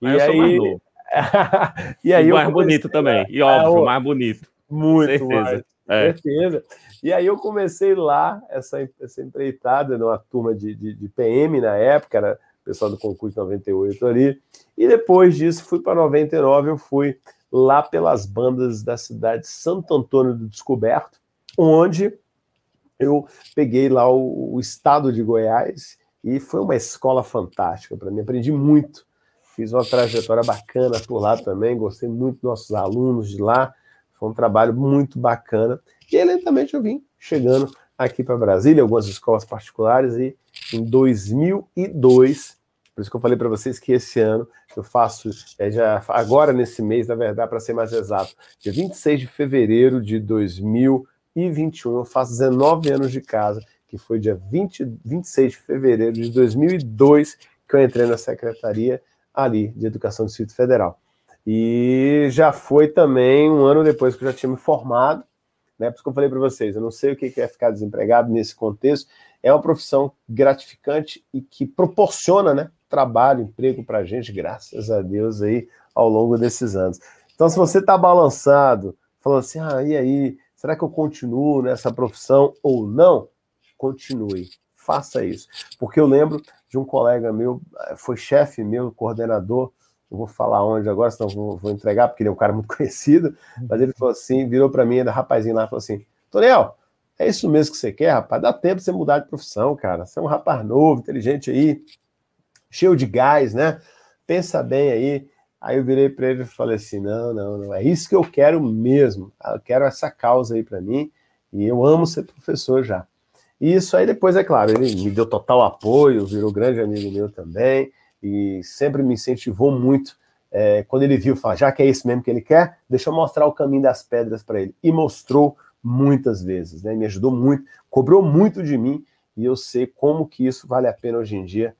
Mas e aí. e aí e mais bonito também. E óbvio, mais bonito. Muito certeza. mais. É. Certeza. E aí eu comecei lá, essa, essa empreitada numa turma de, de, de PM na época, era pessoal do concurso 98 ali. E depois disso, fui para 99, eu fui lá pelas bandas da cidade de Santo Antônio do Descoberto, onde eu peguei lá o, o estado de Goiás e foi uma escola fantástica para mim, aprendi muito. Fiz uma trajetória bacana por lá também, gostei muito dos nossos alunos de lá, foi um trabalho muito bacana. E lentamente eu vim chegando aqui para Brasília, algumas escolas particulares, e em 2002 por isso que eu falei para vocês que esse ano eu faço, é, já agora nesse mês, na verdade, para ser mais exato, dia 26 de fevereiro de 2021, eu faço 19 anos de casa, que foi dia 20, 26 de fevereiro de 2002 que eu entrei na secretaria ali de Educação do Distrito Federal. E já foi também um ano depois que eu já tinha me formado, né? Por isso que eu falei para vocês, eu não sei o que é ficar desempregado nesse contexto. É uma profissão gratificante e que proporciona, né? Trabalho, emprego para a gente, graças a Deus, aí, ao longo desses anos. Então, se você está balançado, falando assim, ah, e aí, será que eu continuo nessa profissão ou não? Continue, faça isso. Porque eu lembro de um colega meu, foi chefe meu, coordenador, não vou falar onde agora, senão vou, vou, entregar, porque ele é um cara muito conhecido, mas ele falou assim, virou para mim, era rapazinho lá, falou assim, Tonel, é isso mesmo que você quer, rapaz? Dá tempo de você mudar de profissão, cara. Você é um rapaz novo, inteligente aí, cheio de gás, né? Pensa bem aí. Aí eu virei para ele e falei assim: não, não, não, é isso que eu quero mesmo. Eu quero essa causa aí para mim e eu amo ser professor já. E isso aí depois, é claro, ele me deu total apoio, virou grande amigo meu também e sempre me incentivou muito. É, quando ele viu, falou, já que é isso mesmo que ele quer, deixa eu mostrar o caminho das pedras para ele. E mostrou muitas vezes, né? Me ajudou muito, cobrou muito de mim e eu sei como que isso vale a pena hoje em dia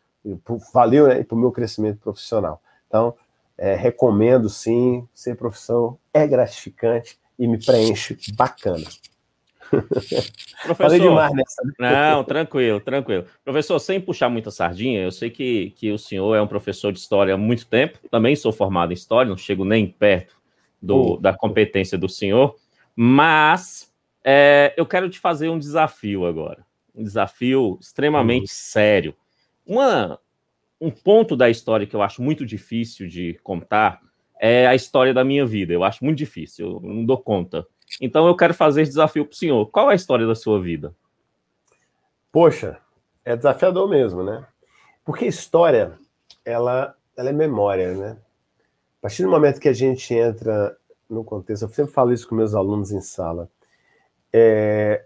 valeu né, para o meu crescimento profissional. Então, é, recomendo sim, ser profissão é gratificante e me preenche bacana. Professor, Falei demais nessa. Não, tranquilo, tranquilo. Professor, sem puxar muita sardinha, eu sei que, que o senhor é um professor de história há muito tempo, também sou formado em história, não chego nem perto do, da competência do senhor, mas é, eu quero te fazer um desafio agora. Um desafio extremamente uhum. sério. Uma, um ponto da história que eu acho muito difícil de contar é a história da minha vida. Eu acho muito difícil, eu não dou conta. Então eu quero fazer esse desafio para o senhor. Qual é a história da sua vida? Poxa, é desafiador mesmo, né? Porque história, ela, ela é memória, né? A partir do momento que a gente entra no contexto, eu sempre falo isso com meus alunos em sala. É,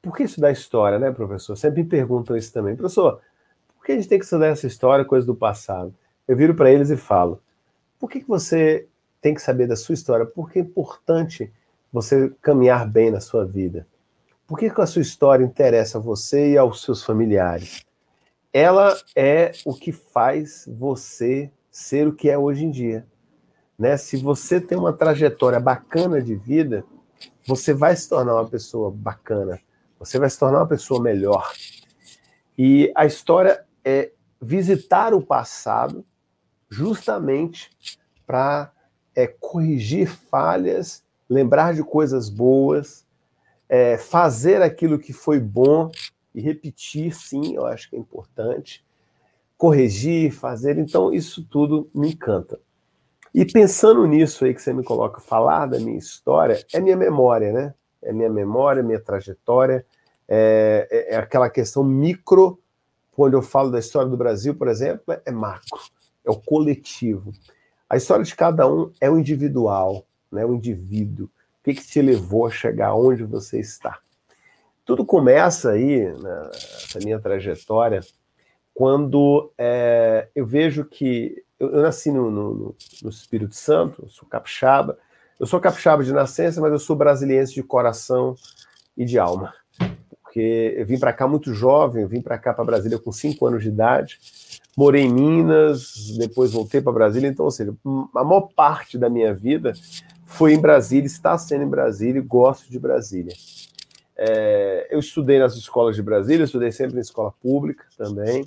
por que estudar história, né, professor? Sempre me perguntam isso também. Professor, que a gente tem que estudar essa história, coisa do passado? Eu viro para eles e falo: por que, que você tem que saber da sua história? Porque é importante você caminhar bem na sua vida. Por que, que a sua história interessa a você e aos seus familiares? ela é o que faz você ser o que é hoje em dia. Né? Se você tem uma trajetória bacana de vida, você vai se tornar uma pessoa bacana, você vai se tornar uma pessoa melhor. E a história é visitar o passado justamente para é, corrigir falhas, lembrar de coisas boas, é, fazer aquilo que foi bom e repetir, sim, eu acho que é importante. Corrigir, fazer, então isso tudo me encanta. E pensando nisso aí que você me coloca, falar da minha história, é minha memória, né? É minha memória, minha trajetória, é, é, é aquela questão micro, quando eu falo da história do Brasil, por exemplo, é macro, é o coletivo. A história de cada um é o individual, né? o indivíduo. O que, que te levou a chegar onde você está? Tudo começa aí, nessa minha trajetória, quando é, eu vejo que eu, eu nasci no, no, no, Espírito Santo, sou capixaba. Eu sou capixaba de nascença, mas eu sou brasiliense de coração e de alma. Porque eu vim para cá muito jovem, vim para cá para Brasília com 5 anos de idade, morei em Minas, depois voltei para Brasília, então, ou seja, a maior parte da minha vida foi em Brasília, está sendo em Brasília e gosto de Brasília. É, eu estudei nas escolas de Brasília, estudei sempre em escola pública também.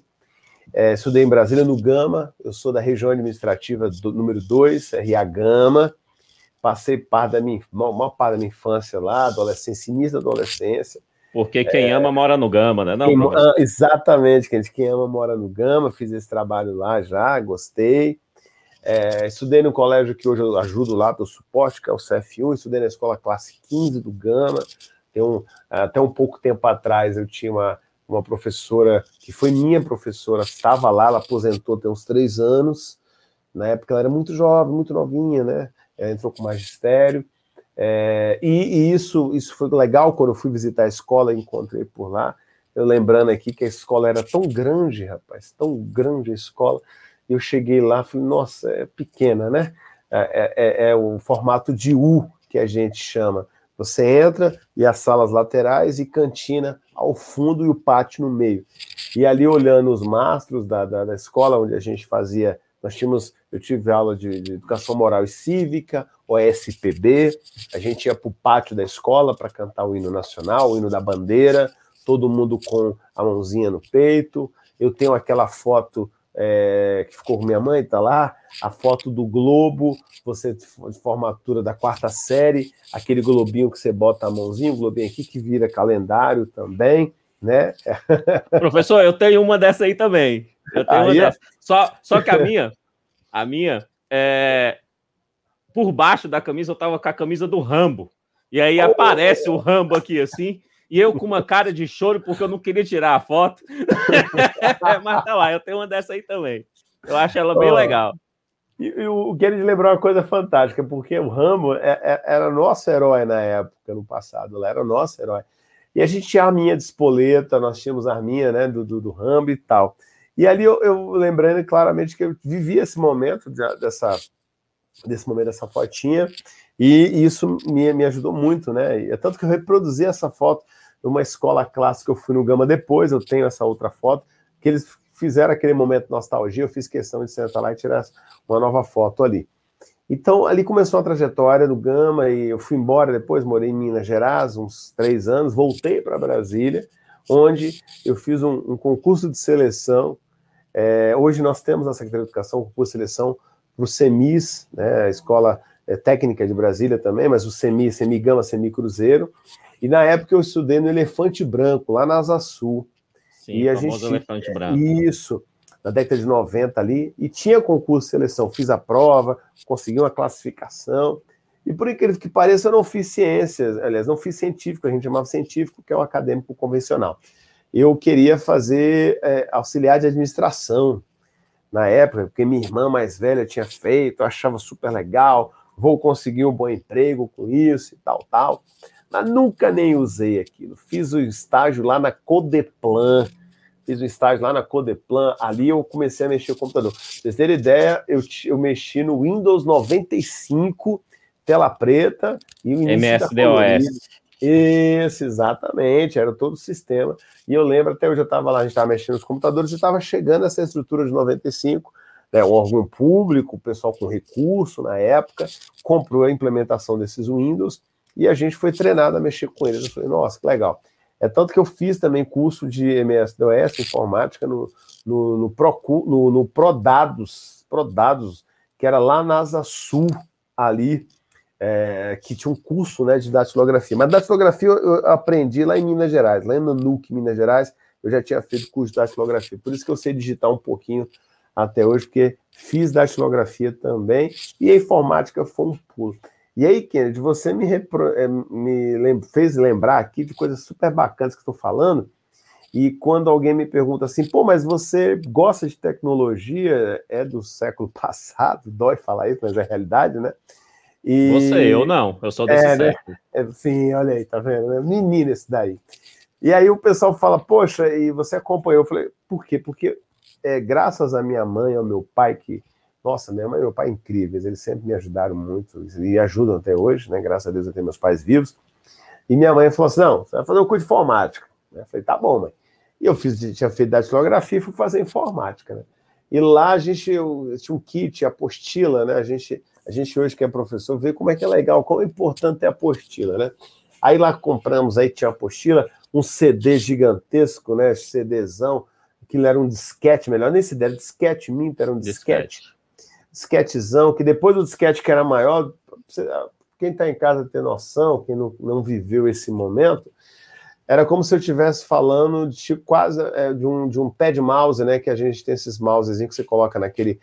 É, estudei em Brasília, no Gama, eu sou da região administrativa do, número 2, RA Gama. Passei parte da minha, maior parte da minha infância lá, adolescência, início da adolescência. Porque quem é, ama mora no Gama, né? Não, quem, ah, exatamente, quem, quem ama mora no Gama, fiz esse trabalho lá já, gostei. É, estudei no colégio que hoje eu ajudo lá do suporte, que é o CF1, estudei na escola classe 15 do Gama. Tem um, até um pouco tempo atrás eu tinha uma, uma professora que foi minha professora, estava lá, ela aposentou tem uns três anos. Na época ela era muito jovem, muito novinha, né? Ela entrou com magistério. É, e, e, isso, isso foi legal quando eu fui visitar a escola, encontrei por lá. Eu lembrando aqui que a escola era tão grande, rapaz, tão grande a escola. Eu cheguei lá, falei, nossa, é pequena, né? É, é, é, é o formato de U que a gente chama. Você entra e as salas laterais e cantina ao fundo e o pátio no meio. E ali olhando os mastros da, da, da escola onde a gente fazia, nós tínhamos, eu tive aula de, de educação moral e cívica, OSPB, a gente ia para o pátio da escola para cantar o hino nacional, o hino da bandeira, todo mundo com a mãozinha no peito. Eu tenho aquela foto é, que ficou com minha mãe, tá lá, a foto do Globo, você de formatura da quarta série, aquele globinho que você bota a mãozinha, o globinho aqui que vira calendário também, né? Professor, eu tenho uma dessa aí também. Eu tenho aí, uma dessa. Só, só que a minha, a minha, é, por baixo da camisa eu tava com a camisa do Rambo. E aí aparece o Rambo aqui assim, e eu com uma cara de choro porque eu não queria tirar a foto. Mas tá lá, eu tenho uma dessa aí também. Eu acho ela bem oh, legal. E, e o Kennedy lembrou uma coisa fantástica, porque o Rambo é, é, era nosso herói na época, no passado, ela era nosso herói. E a gente tinha a arminha de espoleta, nós tínhamos a arminha né, do, do, do Rambo e tal. E ali eu, eu, lembrando claramente que eu vivi esse momento de, dessa, desse momento dessa fotinha, e isso me, me ajudou muito, né? E é tanto que eu reproduzi essa foto numa escola clássica, eu fui no Gama depois, eu tenho essa outra foto, que eles fizeram aquele momento de nostalgia, eu fiz questão de sentar lá e tirar uma nova foto ali. Então, ali começou a trajetória do Gama e eu fui embora depois, morei em Minas Gerais uns três anos, voltei para Brasília, onde eu fiz um, um concurso de seleção. É, hoje nós temos na Secretaria de Educação um concurso de seleção para o CEMIS, né, a Escola é, Técnica de Brasília também, mas o CEMI, CEMI Gama, CEMI Cruzeiro. E na época eu estudei no Elefante Branco, lá na Asa Sul. Sim, e a gente Elefante Branco. Isso, na década de 90 ali, e tinha concurso de seleção, fiz a prova, consegui uma classificação. E por incrível que pareça, eu não fiz ciências, aliás, não fiz científico, a gente chamava científico, que é o acadêmico convencional. Eu queria fazer é, auxiliar de administração na época, porque minha irmã mais velha tinha feito, eu achava super legal, vou conseguir um bom emprego com isso e tal, tal mas nunca nem usei aquilo. Fiz o estágio lá na Codeplan, fiz o estágio lá na Codeplan, ali eu comecei a mexer o computador. Pra vocês terem ideia, eu, eu mexi no Windows 95, tela preta e o início MSDOS. Isso, exatamente, era todo o sistema. E eu lembro, até hoje eu estava lá, a gente estava mexendo nos computadores e estava chegando essa estrutura de 95, né, um órgão público, o pessoal com recurso na época, comprou a implementação desses Windows e a gente foi treinado a mexer com eles. Eu falei, nossa, que legal. É tanto que eu fiz também curso de MS-DOS, informática, no, no, no, Pro, no, no Prodados, Prodados, que era lá na Asa Sul, ali, é, que tinha um curso né, de datilografia. Mas datilografia eu aprendi lá em Minas Gerais, lá no NUC, Minas Gerais, eu já tinha feito curso de datilografia. Por isso que eu sei digitar um pouquinho até hoje, porque fiz datilografia também, e a informática foi um pulo. E aí, Kennedy, você me, repro... Eh, me lem... fez lembrar aqui de coisas super bacanas que estou falando, e quando alguém me pergunta assim, pô, mas você gosta de tecnologia, é do século passado, dói falar isso, mas é realidade, né? E... Você, eu não, eu sou desse é, né? É, sim, olha aí, tá vendo? É menino esse daí. E aí o pessoal fala, poxa, e você acompanhou? Eu falei, por quê? Porque é, graças à minha mãe, ao meu pai, que, nossa, minha mãe e meu pai incríveis, eles sempre me ajudaram muito e ajudam até hoje, né? Graças a Deus eu tenho meus pais vivos. E minha mãe falou assim: não, você vai fazer um curso de informática. Eu falei, tá bom, mãe. E eu fiz, tinha feito datilografia e fui fazer informática, né? E lá a gente eu, tinha um kit, apostila, né? A gente, a gente hoje que é professor vê como é que é legal, como é importante é a apostila, né? Aí lá compramos, aí tinha a apostila, um CD gigantesco, né? CDzão, aquilo era um disquete, melhor nem se der, disquete Minta era um disquete. Disquetezão, que depois do disquete que era maior, quem está em casa tem noção, quem não, não viveu esse momento, era como se eu estivesse falando de quase é, de, um, de um pé de mouse, né? Que a gente tem esses mousezinhos que você coloca naquele,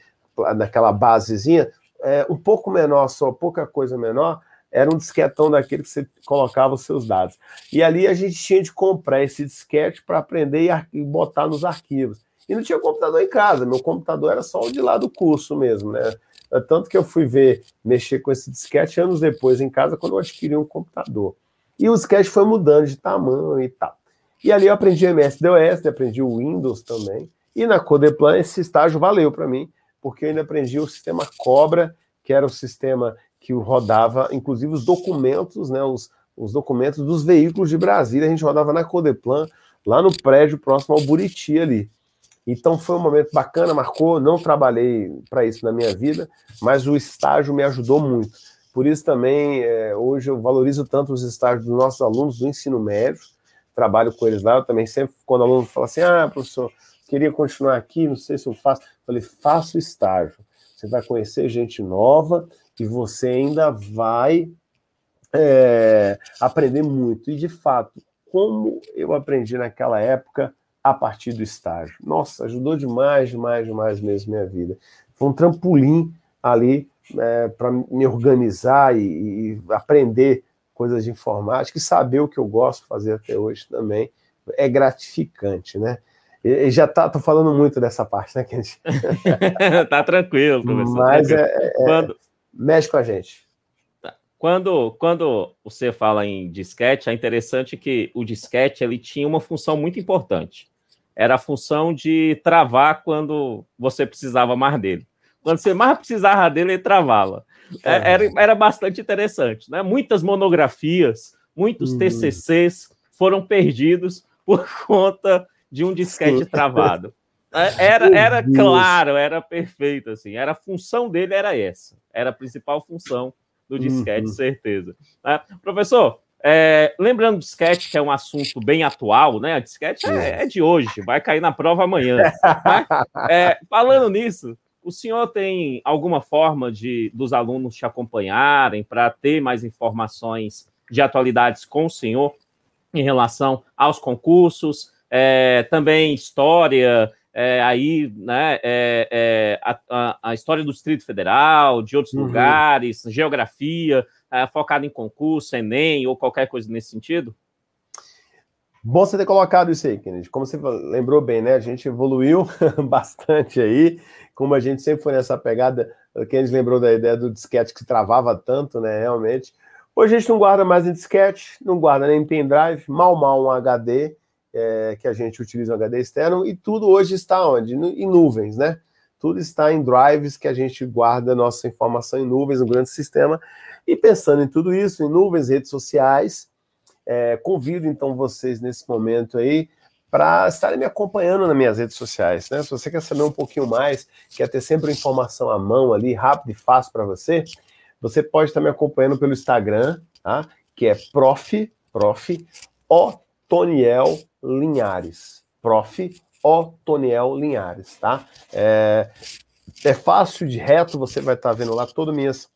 naquela basezinha, é, um pouco menor, só pouca coisa menor, era um disquetão daquele que você colocava os seus dados. E ali a gente tinha de comprar esse disquete para aprender e, botar nos arquivos. E não tinha computador em casa, meu computador era só o de lá do curso mesmo, né? É tanto que eu fui ver, mexer com esse disquete anos depois em casa, quando eu adquiri um computador. E o disquete foi mudando de tamanho e tal. E ali eu aprendi MS-DOS, aprendi o Windows também. E na Codeplan esse estágio valeu para mim, porque eu ainda aprendi o sistema Cobra, que era o sistema que rodava, inclusive, os documentos, né, os, os documentos dos veículos de Brasília, a gente rodava na Codeplan, lá no prédio próximo ao Buriti ali. Então foi um momento bacana, marcou, não trabalhei para isso na minha vida, mas o estágio me ajudou muito. Por isso também, é, hoje eu valorizo tanto os estágios dos nossos alunos do ensino médio, trabalho com eles lá, eu também sempre, quando o aluno fala assim, ah, professor, queria continuar aqui, não sei se eu faço, falei, faça o estágio. Você vai conhecer gente nova, que você ainda vai é, aprender muito. E, de fato, como eu aprendi naquela época a partir do estágio. Nossa, ajudou demais, demais, demais mesmo minha vida. Foi um trampolim ali é, para me organizar e, e, aprender coisas de informática e saber o que eu gosto de fazer até hoje também. É gratificante, né? E, já tá, tô falando muito dessa parte, né, gente... tá tranquilo, professor. Mas é, é, Quando... Mexe com a gente. Tá. Quando, quando você fala em disquete, é interessante que o disquete ele tinha uma função muito importante. Era a função de travar quando você precisava mais dele. Quando você mais precisava dele, ele travava. É. Era, era bastante interessante. Né? Muitas monografias, muitos uhum. TCCs foram perdidos por conta de um disquete travado. É, era, era claro, era perfeito, assim. Era a função dele era essa. Era a principal função do disquete, uhum. certeza. É, professor, é, lembrando do disquete, que é um assunto bem atual, né? A disquete é, é de hoje, vai cair na prova amanhã. né? É, falando nisso, o senhor tem alguma forma de dos alunos te acompanharem para ter mais informações de atualidades com o senhor em relação aos concursos, é, também história, é, aí, né, é, é, a, a, história do Distrito Federal, de outros uhum. lugares, geografia, é, focado em concurso, Enem ou qualquer coisa nesse sentido? Bom você ter colocado isso aí, Kennedy. Como você lembrou bem, né? A gente evoluiu bastante aí, como a gente sempre foi nessa pegada. Kennedy lembrou da ideia do disquete que travava tanto, né? Realmente. Hoje a gente não guarda mais em disquete, não guarda nem em pendrive, mal mal um HD é, que a gente utiliza no HD externo, e tudo hoje está onde? Em nuvens, né? Tudo está em drives que a gente guarda nossa informação em nuvens, um grande sistema. E pensando em tudo isso, em nuvens, redes sociais, É, convido então vocês nesse momento aí para estarem me acompanhando nas minhas redes sociais. Né? Se você quer saber um pouquinho mais, quer ter sempre informação à mão ali, rápido e fácil para você, você pode estar me acompanhando pelo Instagram, tá? que é prof, prof, Otoniel Linhares. Prof. Otoniel Linhares, tá? É, é fácil de reto, você vai estar vendo lá todas minhas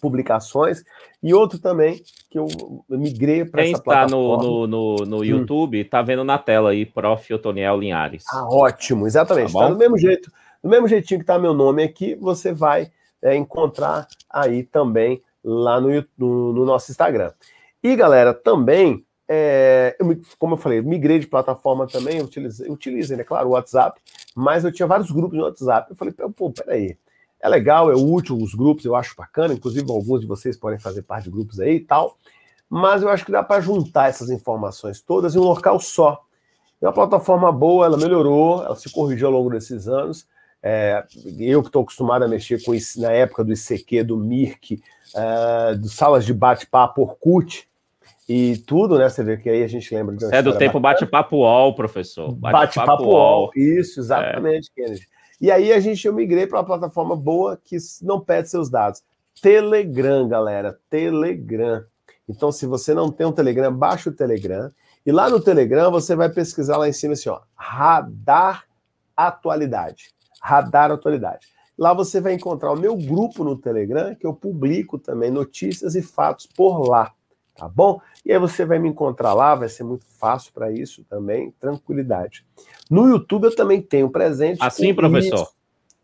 publicações. E outro também que eu migrei para essa plataforma. Quem está no, no, no, hum. YouTube está vendo na tela aí, Prof. Otoniel Linhares. Ah, ótimo, exatamente. Tá, tá do mesmo jeito, do mesmo jeitinho que está meu nome aqui, você vai é, encontrar aí também lá no, no, no nosso Instagram. E galera, também é, eu, como eu falei, migrei de plataforma também, utilizei, utilizei, né, claro, o WhatsApp, mas eu tinha vários grupos no WhatsApp. Eu falei, pô, peraí, é legal, é útil os grupos, eu acho bacana, inclusive alguns de vocês podem fazer parte de grupos aí e tal, mas eu acho que dá para juntar essas informações todas em um local só. É uma plataforma boa, ela melhorou, ela se corrigiu ao longo desses anos. É, eu que estou acostumado a mexer com isso na época do ICQ, do Mirk, é, do salas de bate-papo Orkut, e tudo, né? Você vê que aí a gente lembra. De é do tempo bate-papo UOL, professor. Bate-papo bate UOL. Isso, exatamente, é. Kennedy. E aí a gente eu migrei para uma plataforma boa que não pede seus dados. Telegram, galera. Telegram. Então, se você não tem um Telegram, baixa o Telegram. E lá no Telegram você vai pesquisar lá em cima assim, ó, Radar Atualidade. Radar Atualidade. Lá você vai encontrar o meu grupo no Telegram, que eu publico também notícias e fatos por lá tá bom? E aí você vai me encontrar lá, vai ser muito fácil para isso também, tranquilidade. No YouTube eu também tenho presente. Assim, professor? Isso.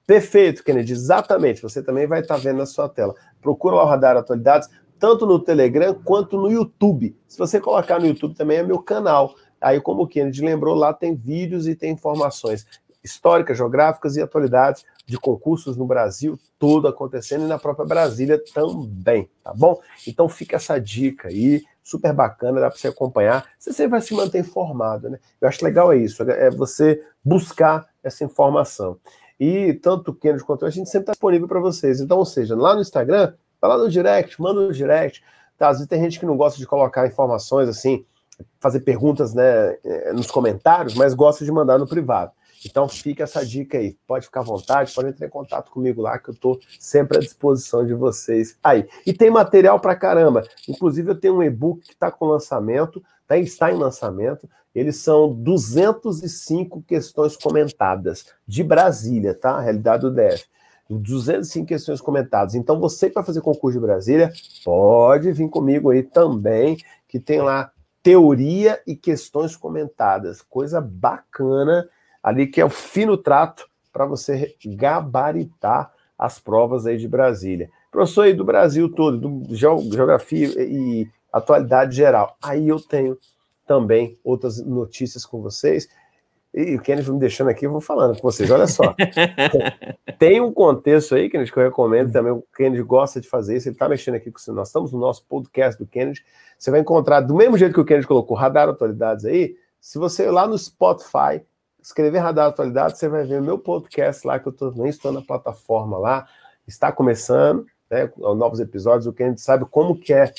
Perfeito, Kennedy, exatamente. Você também vai estar tá vendo na sua tela. Procura lá o Radar Atualidades, tanto no Telegram quanto no YouTube. Se você colocar no YouTube também é meu canal. Aí, como o Kennedy lembrou, lá tem vídeos e tem informações históricas, geográficas e atualidades de concursos no Brasil todo acontecendo e na própria Brasília também, tá bom? Então fica essa dica aí, super bacana, dá para você acompanhar. Você sempre vai se manter informado, né? Eu acho legal é isso, é você buscar essa informação. E tanto o Kennedy quanto eu, a gente sempre está disponível para vocês. Então, ou seja, lá no Instagram, vai lá no direct, manda no direct. Tá? Às vezes tem gente que não gosta de colocar informações assim, fazer perguntas né, eh, nos comentários, mas gosta de mandar no privado. Então fica essa dica aí. Pode ficar à vontade, pode entrar em contato comigo lá, que eu estou sempre à disposição de vocês aí. E tem material para caramba. Inclusive, eu tenho um e-book que está com lançamento, tá, está em lançamento. Eles são 205 questões comentadas de Brasília, tá? A realidade do DF. 205 questões comentadas. Então, você que vai fazer concurso de Brasília, pode vir comigo aí também, que tem lá teoria e questões comentadas. Coisa bacana ali que é o fino trato para você gabaritar as provas aí de Brasília. Professor aí do Brasil todo, do geografia e atualidade geral. Aí eu tenho também outras notícias com vocês. E o Kenneth me deixando aqui, eu vou falando com vocês. Olha só. tem um contexto aí, Kenneth, que eu recomendo também. O Kenneth gosta de fazer isso. Ele está mexendo aqui com você. Nós estamos no nosso podcast do Kenneth. Você vai encontrar, do mesmo jeito que o Kenneth colocou, radar atualidades aí. Se você ir lá no Spotify, escrever Radar Atualidade, você vai ver o meu podcast lá, que eu nem estou na plataforma lá, está começando, né, novos episódios, o que a gente sabe como que é,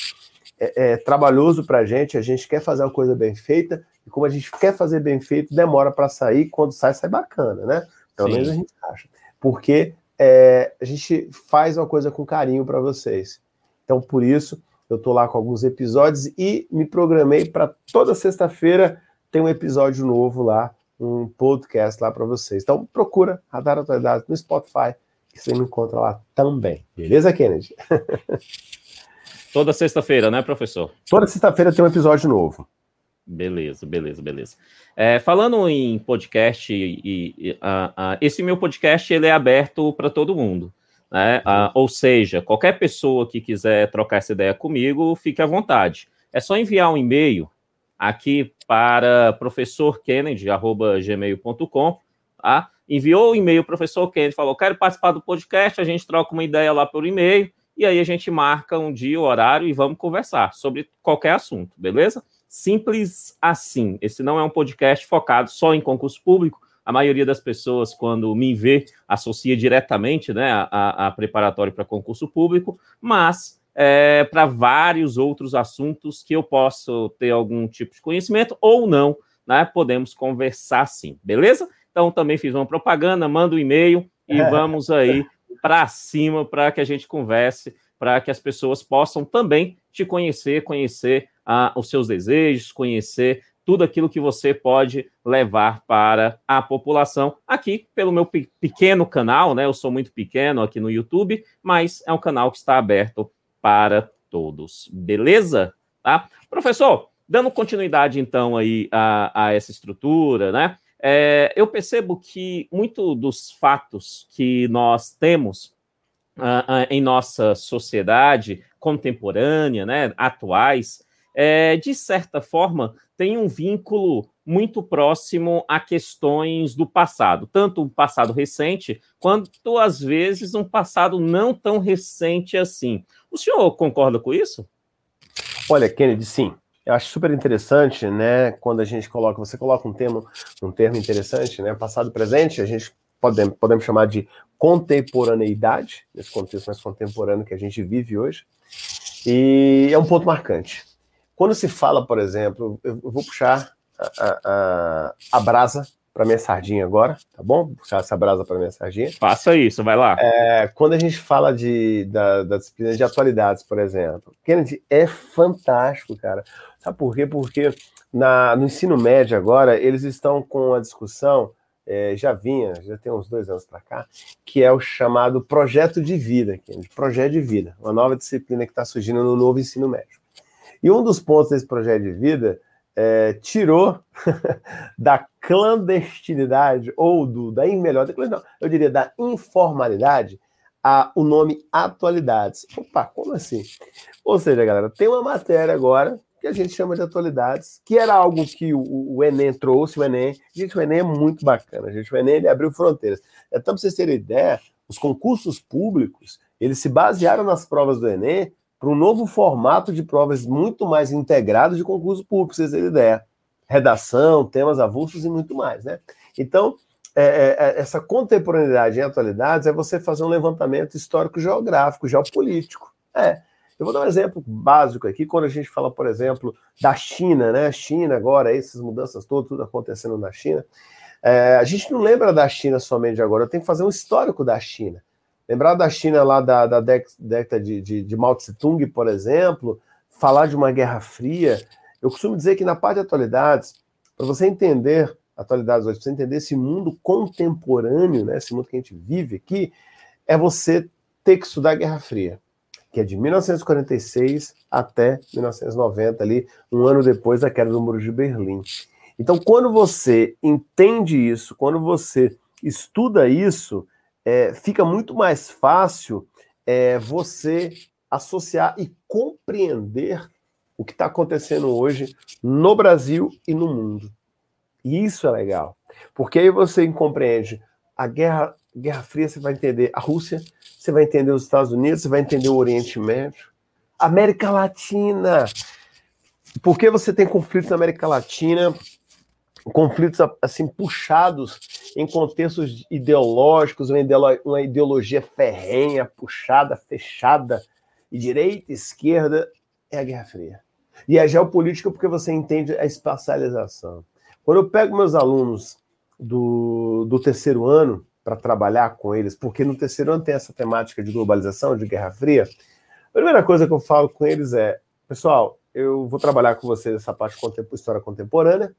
é, é trabalhoso para a gente, a gente quer fazer uma coisa bem feita, e como a gente quer fazer bem feito, demora para sair, quando sai, sai bacana, né? Pelo Sim. menos a gente acha. Porque é, a gente faz uma coisa com carinho para vocês. Então, por isso, eu estou lá com alguns episódios e me programei para toda sexta-feira ter um episódio novo lá um podcast lá para vocês. Então procura Radar Atualidades no Spotify, que você me encontra lá também. Beleza, Kennedy? Toda sexta-feira, né, professor? Toda sexta-feira tem um episódio novo. Beleza, beleza, beleza. É, falando em podcast, e, e esse meu podcast ele é aberto para todo mundo. Né? Ou seja, qualquer pessoa que quiser trocar essa ideia comigo, fique à vontade. É só enviar um e-mail aqui para professorkennedy.gmail.com, tá? Enviou o e-mail, professor Kennedy, falou, quero participar do podcast, a gente troca uma ideia lá por e-mail, e aí a gente marca um dia, o horário, e vamos conversar sobre qualquer assunto, beleza? Simples assim. Esse não é um podcast focado só em concurso público, a maioria das pessoas, quando me vê, associa diretamente né, a, a preparatório para concurso público, mas é, para vários outros assuntos que eu posso ter algum tipo de conhecimento ou não, né? Podemos conversar sim, beleza? Então também fiz uma propaganda, manda um e-mail e é. vamos aí para cima para que a gente converse, para que as pessoas possam também te conhecer, conhecer ah, os seus desejos, conhecer tudo aquilo que você pode levar para a população aqui pelo meu pequeno canal, né? Eu sou muito pequeno aqui no YouTube, mas é um canal que está aberto para todos. Beleza? Tá? Professor, dando continuidade então aí a, a essa estrutura, né? É, eu percebo que muito dos fatos que nós temos uh, uh, em nossa sociedade contemporânea, né, atuais, é, de certa forma, tem um vínculo muito próximo a questões do passado, tanto um passado recente, quanto às vezes um passado não tão recente assim. O senhor concorda com isso? Olha, Kennedy, sim. Eu acho super interessante, né? Quando a gente coloca, você coloca um termo, um termo interessante, né? Passado e presente, a gente pode, podemos chamar de contemporaneidade, nesse contexto mais contemporâneo que a gente vive hoje. E é um ponto marcante. Quando se fala, por exemplo, eu vou puxar a, a, a brasa para minha sardinha agora, tá bom? Puxar essa brasa para minha sardinha. Faça isso, vai lá. É, quando a gente fala de, da, da, disciplina de atualidades, por exemplo, Kennedy é fantástico, cara. Sabe por quê? Porque na, no ensino médio agora, eles estão com a discussão, é, já vinha, já tem uns dois anos para cá, que é o chamado projeto de vida, Kennedy, projeto de vida, uma nova disciplina que está surgindo no novo ensino médio. E um dos pontos desse projeto de vida é, tirou da clandestinidade, ou do, da melhor, não, eu diria da informalidade, a, o nome atualidades. Opa, como assim? Ou seja, galera, tem uma matéria agora que a gente chama de atualidades, que era algo que o, o Enem trouxe, o Enem. Gente, o Enem é muito bacana, gente. O Enem ele abriu fronteiras. Então, para vocês terem ideia, os concursos públicos, eles se basearam nas provas do Enem para um novo formato de provas muito mais integrado de concurso público, vocês terem ideia. Redação, temas avulsos e muito mais, né? Então, é, é, é, essa contemporaneidade em atualidades é você fazer um levantamento histórico-geográfico, geopolítico. É. Eu vou dar um exemplo básico aqui, quando a gente fala, por exemplo, da China, né? China agora, essas mudanças todas, tudo acontecendo na China. É, a gente não lembra da China somente agora, tenho que fazer um histórico da China. Lembrar da China lá da, da década de, de, de Mao Tse Tung, por exemplo, falar de uma guerra fria. Eu costumo dizer que na parte de atualidades, para você entender atualidades hoje, para você entender esse mundo contemporâneo, né, esse mundo que a gente vive aqui, é você ter que estudar a Guerra Fria, que é de 1946 até 1990, ali, um ano depois da queda do Muro de Berlim. Então, quando você entende isso, quando você estuda isso, é, fica muito mais fácil é, você associar e compreender o que está acontecendo hoje no Brasil e no mundo. E isso é legal, porque aí você compreende a guerra, guerra Fria, você vai entender a Rússia, você vai entender os Estados Unidos, você vai entender o Oriente Médio, América Latina. Por que você tem conflitos na América Latina? Conflitos assim puxados em contextos ideológicos, uma ideologia ferrenha, puxada, fechada, e direita, esquerda, é a Guerra Fria. E a geopolítica porque você entende a espacialização. Quando eu pego meus alunos do, do terceiro ano para trabalhar com eles, porque no terceiro ano tem essa temática de globalização, de Guerra Fria, a primeira coisa que eu falo com eles é, pessoal, eu vou trabalhar com vocês essa parte de história contemporânea,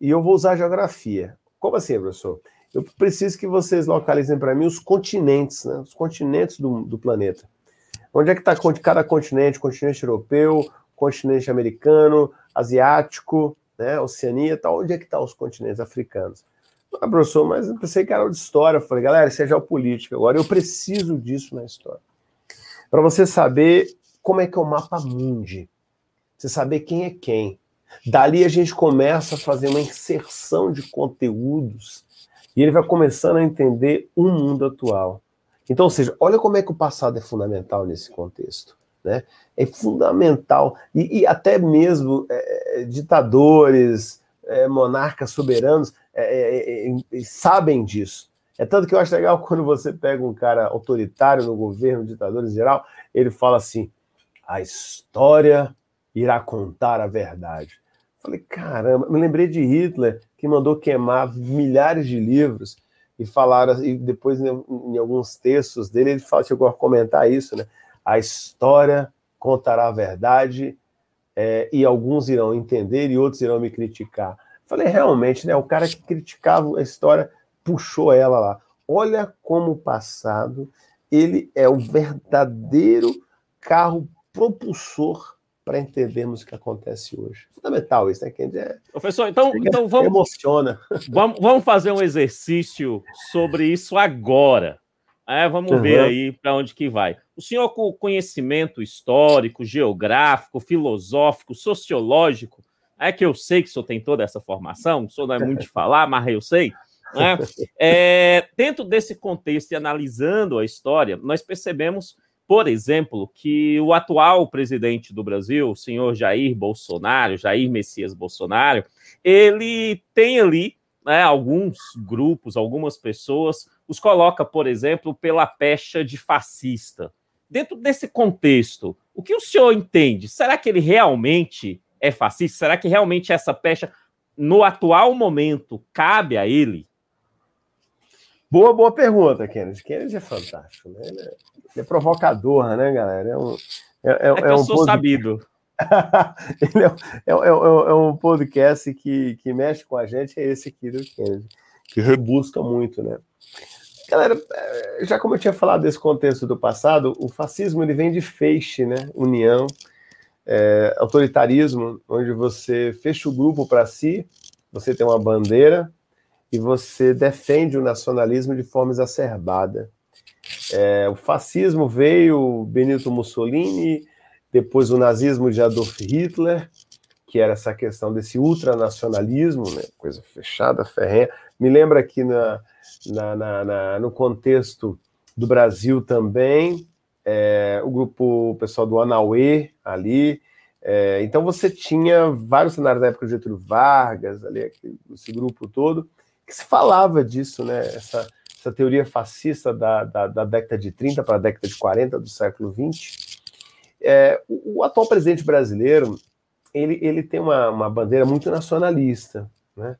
e eu vou usar geografia. Como assim, professor? Eu preciso que vocês localizem para mim os continentes, né? os continentes do, do planeta. Onde é que está cada continente? Continente europeu, continente americano, asiático, né? Oceania, tá? onde é que estão tá os continentes africanos? Ah, professor, mas eu pensei que era de história. Eu falei, galera, isso é geopolítica. Agora eu preciso disso na história. Para você saber como é que é o mapa mundi. Você saber quem é quem. Dali a gente começa a fazer uma inserção de conteúdos e ele vai começando a entender o mundo atual. Então, ou seja, olha como é que o passado é fundamental nesse contexto. Né? É fundamental. E, e até mesmo é, é ditadores, é, monarcas soberanos é, é, é, sabem disso. É tanto que eu acho legal quando você pega um cara autoritário no governo, ditador em geral, ele fala assim: a história irá contar a verdade. Falei, caramba, me lembrei de Hitler, que mandou queimar milhares de livros e falaram, e depois em, em alguns textos dele, ele fala, chegou a comentar isso, né? A história contará a verdade é, e alguns irão entender e outros irão me criticar. Falei, realmente, né? O cara que criticava a história puxou ela lá. Olha como o passado ele é o verdadeiro carro propulsor para entendermos o que acontece hoje. Fundamental isso, né, Kendi? É, Professor, então, então vamos, emociona. Vamos, vamos fazer um exercício sobre isso agora. É, vamos uhum. ver aí para onde que vai. O senhor com conhecimento histórico, geográfico, filosófico, sociológico, é que eu sei que o senhor tem toda essa formação, o senhor não é muito de falar, mas eu sei. Né? É, dentro desse contexto e analisando a história, nós percebemos, por exemplo, que o atual presidente do Brasil, o senhor Jair Bolsonaro, Jair Messias Bolsonaro, ele tem ali né, alguns grupos, algumas pessoas, os coloca, por exemplo, pela pecha de fascista. Dentro desse contexto, o que o senhor entende? Será que ele realmente é fascista? Será que realmente essa pecha, no atual momento, cabe a ele? Boa, boa pergunta, Kennedy. Kennedy é fantástico, né? Ele é, é provocador, né, galera? É um, é, é, é, é um sou sabido. ele é, é, é, é, um podcast que, que mexe com a gente, é esse aqui do Kennedy, que rebusca muito, né? Galera, já como eu tinha falado desse contexto do passado, o fascismo ele vem de feixe, né? União, é, autoritarismo, onde você fecha o grupo para si, você tem uma bandeira, e você defende o nacionalismo de forma exacerbada. É, o fascismo veio, Benito Mussolini, depois o nazismo de Adolf Hitler, que era essa questão desse ultranacionalismo, né, coisa fechada, ferrenha. Me lembra aqui na, na, na, na no contexto do Brasil também, é, o grupo pessoal do Anauê ali. É, então você tinha vários cenários da época de Getúlio Vargas, ali, esse grupo todo, que se falava disso, né? Essa, essa teoria fascista da, da, da década de 30 para a década de 40 do século 20. É, o, o, atual presidente brasileiro ele, ele tem uma, uma bandeira muito nacionalista, né?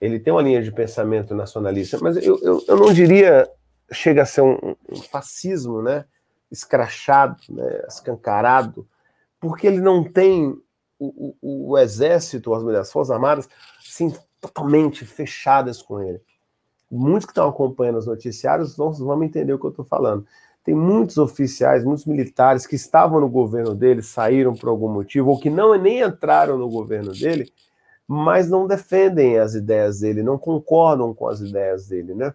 Ele tem uma linha de pensamento nacionalista, mas eu, eu, eu não diria chega a ser um, um fascismo, né? Escrachado, né? escancarado, porque ele não tem o, o, o exército, as, as forças armadas, assim, totalmente fechadas com ele. Muitos que estão acompanhando os noticiários vão, vão entender o que eu estou falando. Tem muitos oficiais, muitos militares que estavam no governo dele, saíram por algum motivo, ou que não nem entraram no governo dele, mas não defendem as ideias dele, não concordam com as ideias dele, né?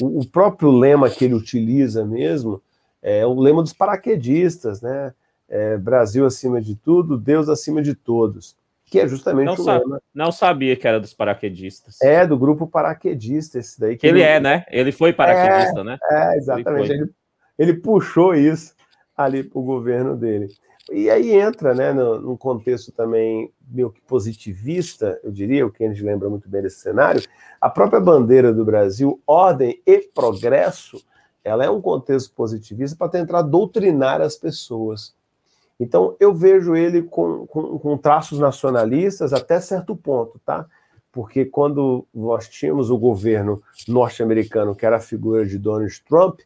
O, o próprio lema que ele utiliza mesmo é o lema dos paraquedistas, né? É, Brasil acima de tudo, Deus acima de todos que é justamente não o sabe, lema. Não sabia que era dos paraquedistas. É, do grupo paraquedista, esse daí. Que ele, ele é, né? Ele foi paraquedista, é, né? É, exatamente. Ele, ele, puxou isso ali para o governo dele. E aí entra, né, no, num contexto também meio que positivista, eu diria, o Kennedy lembra muito bem desse cenário, a própria bandeira do Brasil, ordem e progresso, ela é um contexto positivista para tentar doutrinar as pessoas. Então, eu vejo ele com, com, com, traços nacionalistas até certo ponto, tá? Porque quando nós tínhamos o governo norte-americano, que era a figura de Donald Trump,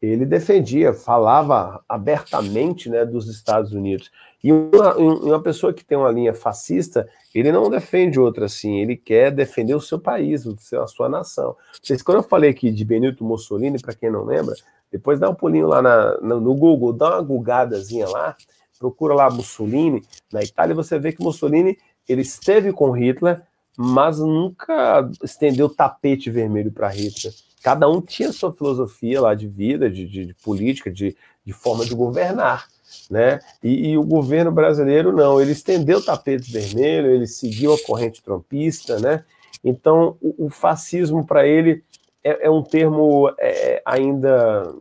ele defendia, falava abertamente né, dos Estados Unidos. E uma, uma pessoa que tem uma linha fascista, ele não defende outra assim, ele quer defender o seu país, a sua nação. Vocês, quando eu falei aqui de Benito Mussolini, para quem não lembra, depois dá um pulinho lá na, no Google, dá uma gugadazinha lá, procura lá Mussolini na Itália, você vê que Mussolini ele esteve com Hitler, mas nunca estendeu tapete vermelho para Hitler. Cada um tinha sua filosofia lá de vida, de, de, de política, de, de, forma de governar. Né? E, e, o governo brasileiro não, ele estendeu o tapete vermelho, ele seguiu a corrente trompista, né? Então o, o fascismo para ele é, é, um termo é, ainda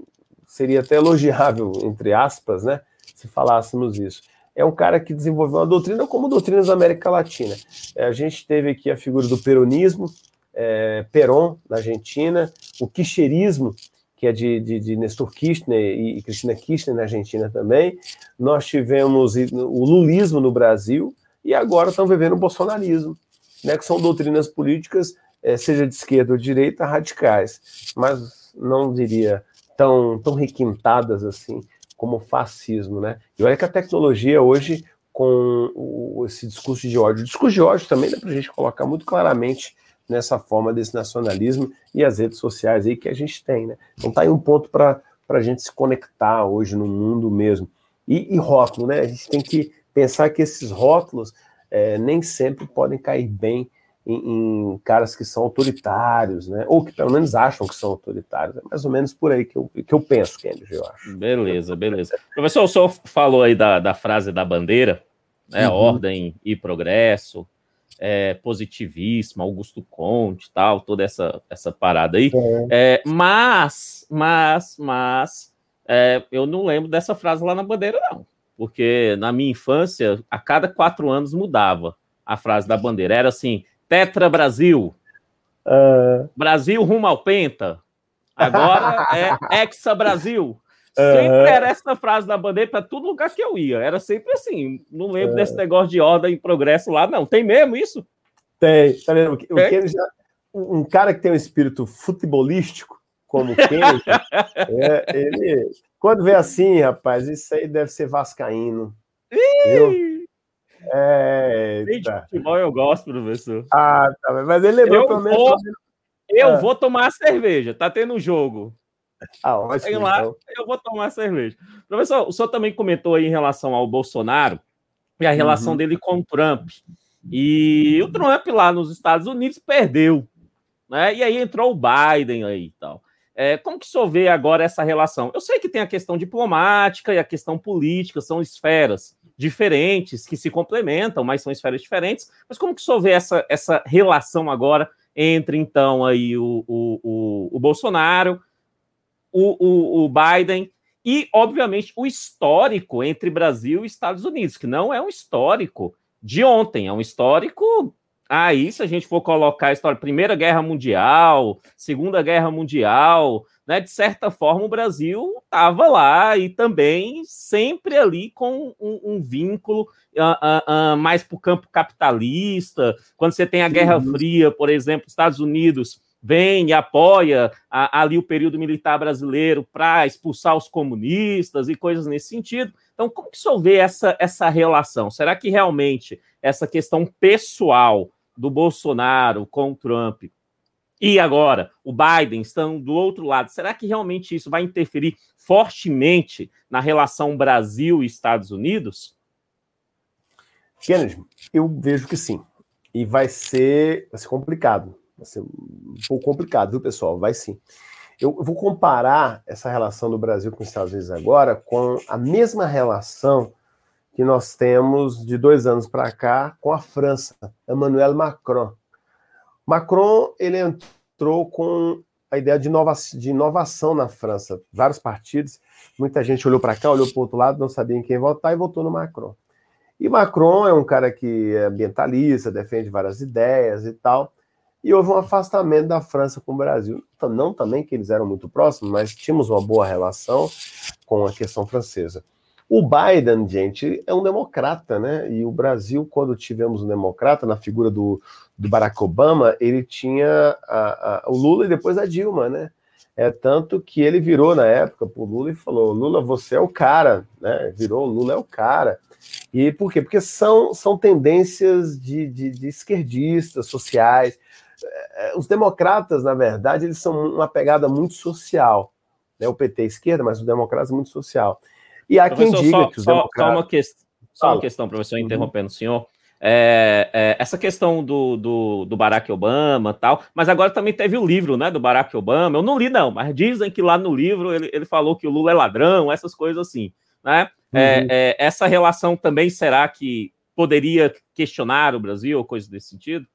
seria até elogiável entre aspas, né? Se falássemos isso. É um cara que desenvolveu uma doutrina como doutrinas da América Latina. É, a gente teve aqui a figura do peronismo, é, Perón, na Argentina, o quicherismo, que é de, de, de Nestor Kirchner e Cristina Kirchner na Argentina também. Nós tivemos o lulismo no Brasil e agora estão vivendo o bolsonarismo, né, que são doutrinas políticas, é, seja de esquerda ou de direita, radicais, mas não diria tão, tão requintadas assim como fascismo. Né? E olha que a tecnologia hoje, com o, esse discurso de ódio, o discurso de ódio também dá para a gente colocar muito claramente nessa forma desse nacionalismo e as redes sociais aí que a gente tem, né? Então tá aí um ponto para a gente se conectar hoje no mundo mesmo. E, e, rótulo, né? A gente tem que pensar que esses rótulos é, nem sempre podem cair bem em, em, caras que são autoritários, né? Ou que pelo menos acham que são autoritários. É mais ou menos por aí que eu, que eu penso, Kennedy, eu acho. Beleza, beleza. Professor, o senhor falou aí da, da frase da bandeira, né? Uhum. Ordem e progresso é, positivismo, Augusto Conte, tal, toda essa, essa parada aí. É. É, mas, mas, mas, é, eu não lembro dessa frase lá na bandeira, não. Porque na minha infância, a cada quatro anos mudava a frase da bandeira. Era assim: Tetra Brasil, uh... Brasil rumo ao Penta. Agora é Hexa Brasil. Sempre era essa frase da bandeira para todo lugar que eu ia. Era sempre assim. Não lembro desse negócio de ordem e progresso lá, não. Tem mesmo isso? Tem. Tá vendo? O tem? Já, um cara que tem um espírito futebolístico, como o Kennedy, é, ele. Quando vê assim, rapaz, isso aí deve ser Vascaíno. Viu? É. De futebol eu gosto, professor. Ah, tá. Mas ele lembrou eu pelo menos. Vou, eu é. vou tomar cerveja. Tá tendo um jogo. Ah, ótimo, lá, então. eu vou tomar cerveja. Professor, o senhor também comentou aí em relação ao Bolsonaro e a relação uhum. dele com o Trump. E o Trump lá nos Estados Unidos perdeu, né? E aí entrou o Biden aí e tal. É, como que o senhor vê agora essa relação? Eu sei que tem a questão diplomática e a questão política, são esferas diferentes que se complementam, mas são esferas diferentes. Mas como que o essa, essa relação agora entre, então, aí o, o, o, o Bolsonaro o, o Biden e, obviamente, o histórico entre Brasil e Estados Unidos, que não é um histórico de ontem, é um histórico. Aí, se a gente for colocar a história, Primeira Guerra Mundial, Segunda Guerra Mundial, né, de certa forma o Brasil estava lá e também sempre ali com um, um vínculo uh, uh, uh, mais para o campo capitalista. Quando você tem a Guerra Fria, por exemplo, Estados Unidos vem e apoia a, ali o período militar brasileiro para expulsar os comunistas e coisas nesse sentido. Então, como que o senhor vê essa, essa relação? Será que realmente essa questão pessoal do Bolsonaro com o Trump e agora o Biden estão do outro lado, será que realmente isso vai interferir fortemente na relação Brasil e Estados Unidos? Kennedy, eu vejo que sim. E vai ser, vai ser complicado. Vai ser um pouco complicado, viu, pessoal? Vai sim. Eu vou comparar essa relação do Brasil com os Estados Unidos agora com a mesma relação que nós temos de dois anos para cá com a França, Emmanuel Macron. Macron ele entrou com a ideia de, inova de inovação na França. Vários partidos, muita gente olhou para cá, olhou para o outro lado, não sabia em quem votar e votou no Macron. E Macron é um cara que é ambientalista, defende várias ideias e tal e houve um afastamento da França com o Brasil. Não também que eles eram muito próximos, mas tínhamos uma boa relação com a questão francesa. O Biden, gente, é um democrata, né? E o Brasil, quando tivemos um democrata, na figura do, do Barack Obama, ele tinha a, a, o Lula e depois a Dilma, né? É tanto que ele virou na época para o Lula e falou: Lula, você é o cara, né? Virou, Lula é o cara. E por quê? Porque são, são tendências de, de, de esquerdistas, sociais. É, os democratas, na verdade, eles são uma pegada muito social. Né? O PT é esquerda, mas os democratas muito social. E há professor, quem diga só, que os só, democratas... Só uma, que... só uma questão, professor, uhum. interrompendo o senhor. É, é, essa questão do, do, do, Barack Obama tal, mas agora também teve o livro né, do Barack Obama. Eu não li, não, mas dizem que lá no livro ele, ele falou que o Lula é ladrão, essas coisas assim. Né? É, uhum. É, essa relação também será que poderia questionar o Brasil ou coisa desse sentido?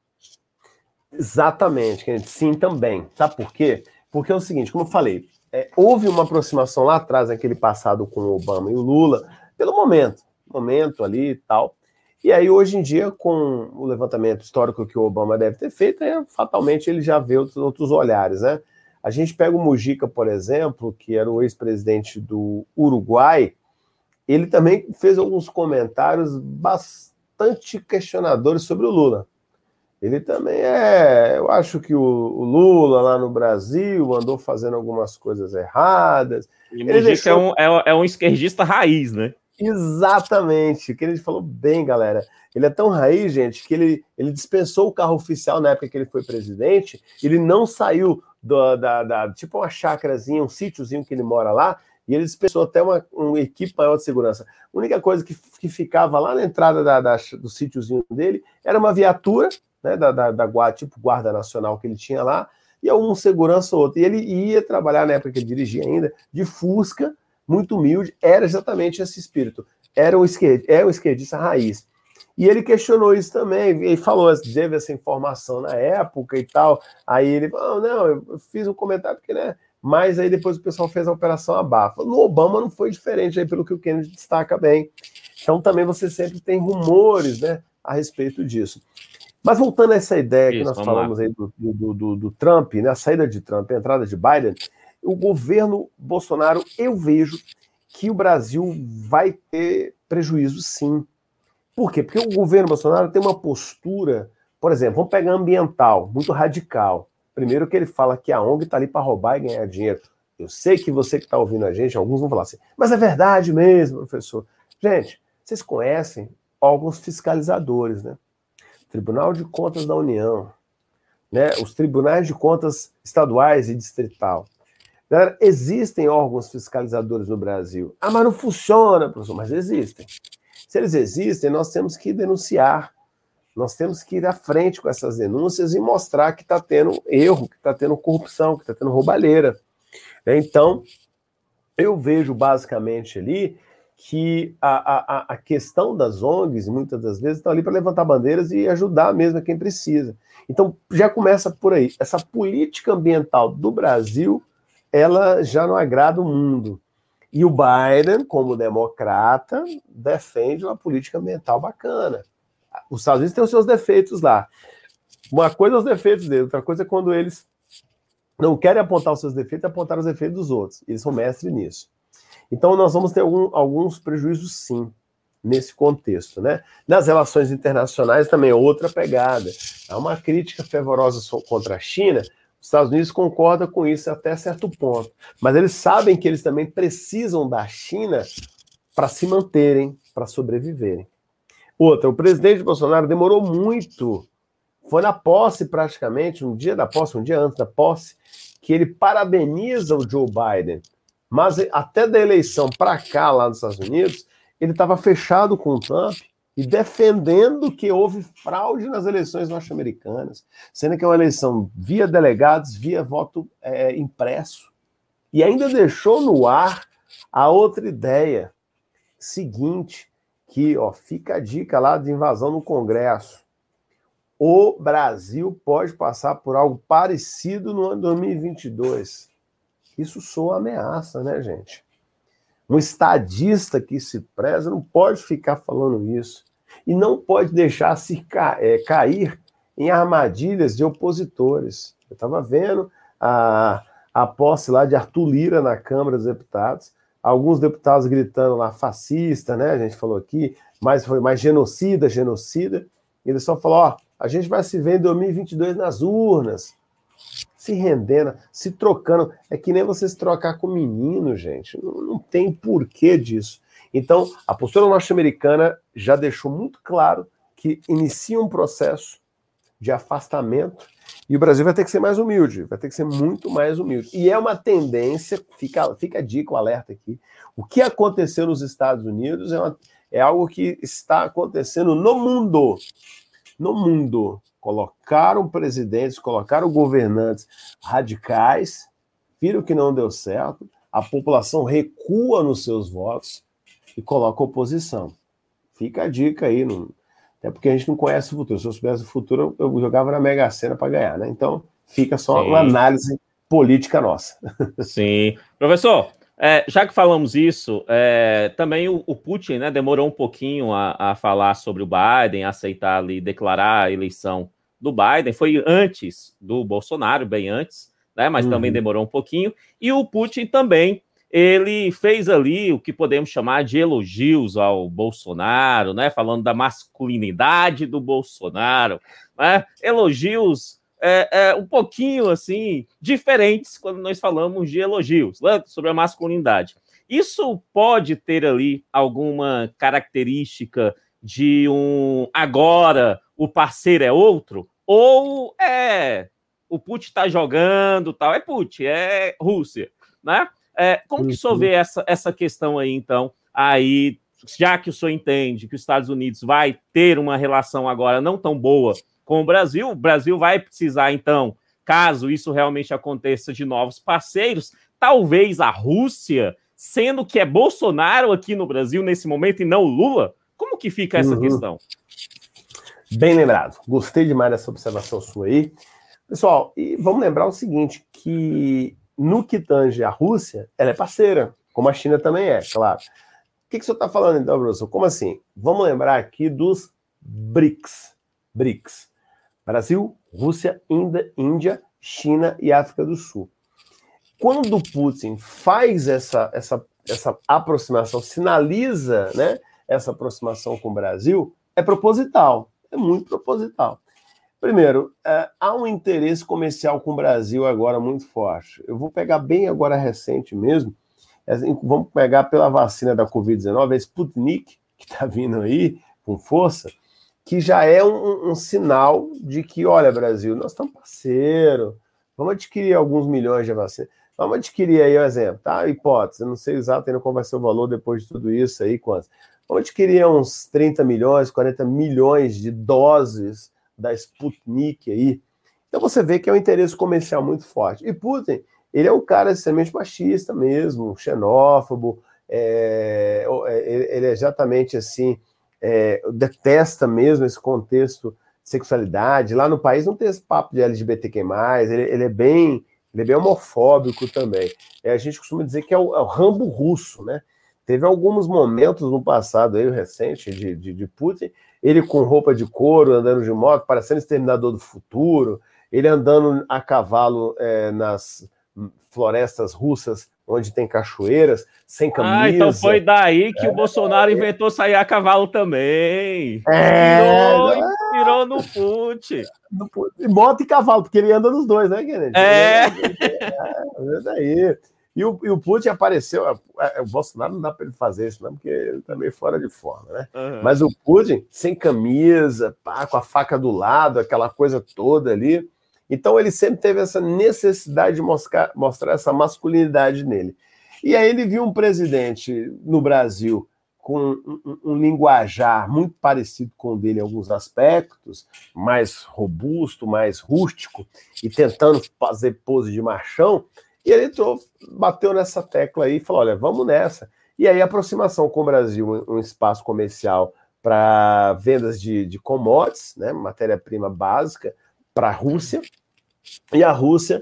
Exatamente, sim, também. Sabe por quê? Porque é o seguinte, como eu falei, é, houve uma aproximação lá atrás, naquele passado com o Obama e o Lula, pelo momento, momento ali e tal. E aí, hoje em dia, com o levantamento histórico que o Obama deve ter feito, é, fatalmente ele já vê outros, outros olhares, né? A gente pega o Mujica, por exemplo, que era o ex-presidente do Uruguai, ele também fez alguns comentários bastante questionadores sobre o Lula. Ele também é. Eu acho que o, o Lula lá no Brasil andou fazendo algumas coisas erradas. E ele deixou... é, um, é, é um esquerdista raiz, né? Exatamente, que ele falou bem, galera. Ele é tão raiz, gente, que ele, ele dispensou o carro oficial na época que ele foi presidente. Ele não saiu do, da, da, tipo uma chácarazinha, um sítiozinho que ele mora lá, e ele dispensou até uma, uma equipe maior de segurança. A única coisa que, que ficava lá na entrada da, da, do sítiozinho dele era uma viatura, né, da, da, da guarda, tipo guarda nacional que ele tinha lá, e algum segurança ou outro. E ele ia trabalhar na época que ele dirigia ainda, de Fusca, muito humilde, era exatamente esse espírito. Era um esquerdista, é um esquerdista raiz. E ele questionou isso também, e falou, teve essa informação na época e tal. Aí ele falou: não, eu fiz um comentário porque, né? Mas aí depois o pessoal fez a operação abafa. No Obama não foi diferente, aí, pelo que o Kennedy destaca bem. Então também você sempre tem rumores né, a respeito disso. Mas voltando a essa ideia Isso, que nós falamos lá. aí do, do, do, do, Trump, né, a saída de Trump, a entrada de Biden, o governo Bolsonaro, eu vejo que o Brasil vai ter prejuízo sim. Por quê? Porque o governo Bolsonaro tem uma postura, por exemplo, vamos pegar ambiental, muito radical. Primeiro que ele fala que a ONG está ali para roubar e ganhar dinheiro. Eu sei que você que está ouvindo a gente, alguns vão falar assim, mas é verdade mesmo, professor. Gente, vocês conhecem alguns fiscalizadores, né? Tribunal de Contas da União, né? os tribunais de contas estaduais e distrital. Galera, existem órgãos fiscalizadores no Brasil. Ah, mas não funciona, professor, mas existem. Se eles existem, nós temos que denunciar. Nós temos que ir à frente com essas denúncias e mostrar que está tendo erro, que está tendo corrupção, que está tendo roubalheira. Então, eu vejo basicamente ali que a, a, a questão das ONGs, muitas das vezes, estão ali para levantar bandeiras e ajudar mesmo quem precisa. Então, já começa por aí. Essa política ambiental do Brasil, ela já não agrada o mundo. E o Biden, como democrata, defende uma política ambiental bacana. Os Estados Unidos têm os seus defeitos lá. Uma coisa é os defeitos dele, outra coisa é quando eles não querem apontar os seus defeitos, apontar os defeitos dos outros. Eles são mestres nisso. Então, nós vamos ter algum, alguns prejuízos, sim, nesse contexto. Né? Nas relações internacionais também é outra pegada. Há uma crítica fervorosa contra a China, os Estados Unidos concordam com isso até certo ponto. Mas eles sabem que eles também precisam da China para se manterem, para sobreviverem. Outra, o presidente Bolsonaro demorou muito, foi na posse praticamente, um dia da posse, um dia antes da posse, que ele parabeniza o Joe Biden. Mas até da eleição para cá, lá nos Estados Unidos, ele estava fechado com o Trump e defendendo que houve fraude nas eleições norte-americanas, sendo que é uma eleição via delegados, via voto é, impresso. E ainda deixou no ar a outra ideia seguinte, que ó, fica a dica lá de invasão no Congresso. O Brasil pode passar por algo parecido no ano 2022. Isso soa ameaça, né, gente? Um estadista que se preza não pode ficar falando isso. E não pode deixar se ca é, cair em armadilhas de opositores. Eu estava vendo a, a posse lá de Arthur Lira na Câmara dos Deputados, alguns deputados gritando lá fascista, né? A gente falou aqui, mas foi mais genocida, genocida. E ele só falou: ó, a gente vai se ver em 2022 nas urnas se rendendo, se trocando. É que nem você se trocar com menino, gente. Não, não tem porquê disso. Então, a postura norte-americana já deixou muito claro que inicia um processo de afastamento e o Brasil vai ter que ser mais humilde, vai ter que ser muito mais humilde. E é uma tendência, fica, fica a dica, o alerta aqui. O que aconteceu nos Estados Unidos é, uma, é algo que está acontecendo no mundo. No mundo colocaram presidentes, colocaram governantes radicais, viram que não deu certo, a população recua nos seus votos e coloca oposição. Fica a dica aí, não... até porque a gente não conhece o futuro. Se eu soubesse o futuro, eu jogava na Mega Sena para ganhar, né? Então, fica só Sim. uma análise política nossa. Sim. Professor, é, já que falamos isso, é, também o, o, Putin né, demorou um pouquinho a, a, falar sobre o Biden, aceitar ali, declarar a eleição do Biden, foi antes do Bolsonaro, bem antes, né? Mas uhum. também demorou um pouquinho. E o Putin também ele fez ali o que podemos chamar de elogios ao Bolsonaro, né? Falando da masculinidade do Bolsonaro, né? Elogios é, é, um pouquinho assim diferentes quando nós falamos de elogios né? sobre a masculinidade. Isso pode ter ali alguma característica de um agora o parceiro é outro ou é o Putin está jogando tal é Putin é Rússia, né? É, como que o senhor vê essa, essa questão aí, então, aí, já que o senhor entende que os Estados Unidos vai ter uma relação agora não tão boa com o Brasil, o Brasil vai precisar, então, caso isso realmente aconteça, de novos parceiros, talvez a Rússia, sendo que é Bolsonaro aqui no Brasil nesse momento e não Lula, como que fica essa uhum. questão? Bem lembrado. Gostei demais dessa observação sua aí. Pessoal, e vamos lembrar o seguinte, que no que tange a Rússia, ela é parceira, como a China também é, claro. O que, que o senhor está falando então, professor? Como assim? Vamos lembrar aqui dos BRICS. BRICS. Brasil, Rússia, Índia, China e África do Sul. Quando Putin faz essa, essa, essa aproximação, sinaliza né, essa aproximação com o Brasil, é proposital, é muito proposital. Primeiro, é, há um interesse comercial com o Brasil agora muito forte. Eu vou pegar bem agora recente mesmo. Assim, vamos pegar pela vacina da Covid-19, a Sputnik, que está vindo aí com força, que já é um, um, sinal de que, olha, Brasil, nós estamos parceiro, vamos adquirir alguns milhões de vacinas. Vamos adquirir aí, um exemplo, tá? Hipótese, eu não sei exato ainda qual vai ser o valor depois de tudo isso aí, quantos. Vamos adquirir uns 30 milhões, 40 milhões de doses da Sputnik aí. Então você vê que é um interesse comercial muito forte. E Putin, ele é um cara extremamente machista mesmo, xenófobo, é, é ele é exatamente assim, é, detesta mesmo esse contexto de sexualidade. Lá no país não tem esse papo de LGBTQ+, ele, ele é bem ele é bem homofóbico também. É, a gente costuma dizer que é o, é o Rambo russo, né? Teve alguns momentos no passado aí, recente, de, de, de Putin, ele com roupa de couro, andando de moto, parecendo exterminador do futuro, ele andando a cavalo é, nas florestas russas, onde tem cachoeiras, sem camisa. Ah, então foi daí que é, o Bolsonaro é, inventou sair a cavalo também. É, inspirou, inspirou no Putin. Moto e cavalo, porque ele anda nos dois, né, Kennedy? É. É, é daí. E o, e o Putin apareceu. O Bolsonaro não dá para ele fazer isso, não, porque ele tá meio fora de forma, né? Uhum. Mas o Putin, sem camisa, pá, com a faca do lado, aquela coisa toda ali. Então ele sempre teve essa necessidade de mostrar, mostrar essa masculinidade nele. E aí ele viu um presidente no Brasil com um, um, linguajar muito parecido com o dele em alguns aspectos, mais robusto, mais rústico, e tentando fazer pose de machão, e ele entrou, bateu nessa tecla aí e falou: olha, vamos nessa. E aí, aproximação com o Brasil, um espaço comercial para vendas de, de commodities, né, matéria-prima básica, para a Rússia. E a Rússia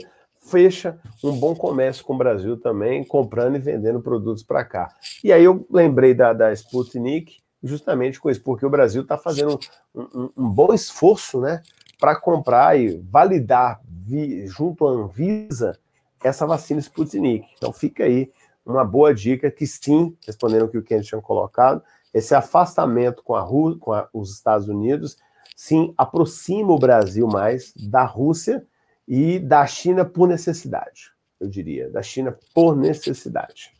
fecha um bom comércio com o Brasil também, comprando e vendendo produtos para cá. E aí eu lembrei da, da Sputnik justamente com isso, porque o Brasil está fazendo um, um, um, bom esforço né, para comprar e validar vi, junto à Anvisa essa vacina Sputnik. Então fica aí uma boa dica que sim, respondendo o que o Kenneth tinha colocado, esse afastamento com, a, com a, os Estados Unidos, sim, aproxima o Brasil mais da Rússia e da China por necessidade, eu diria, da China por necessidade.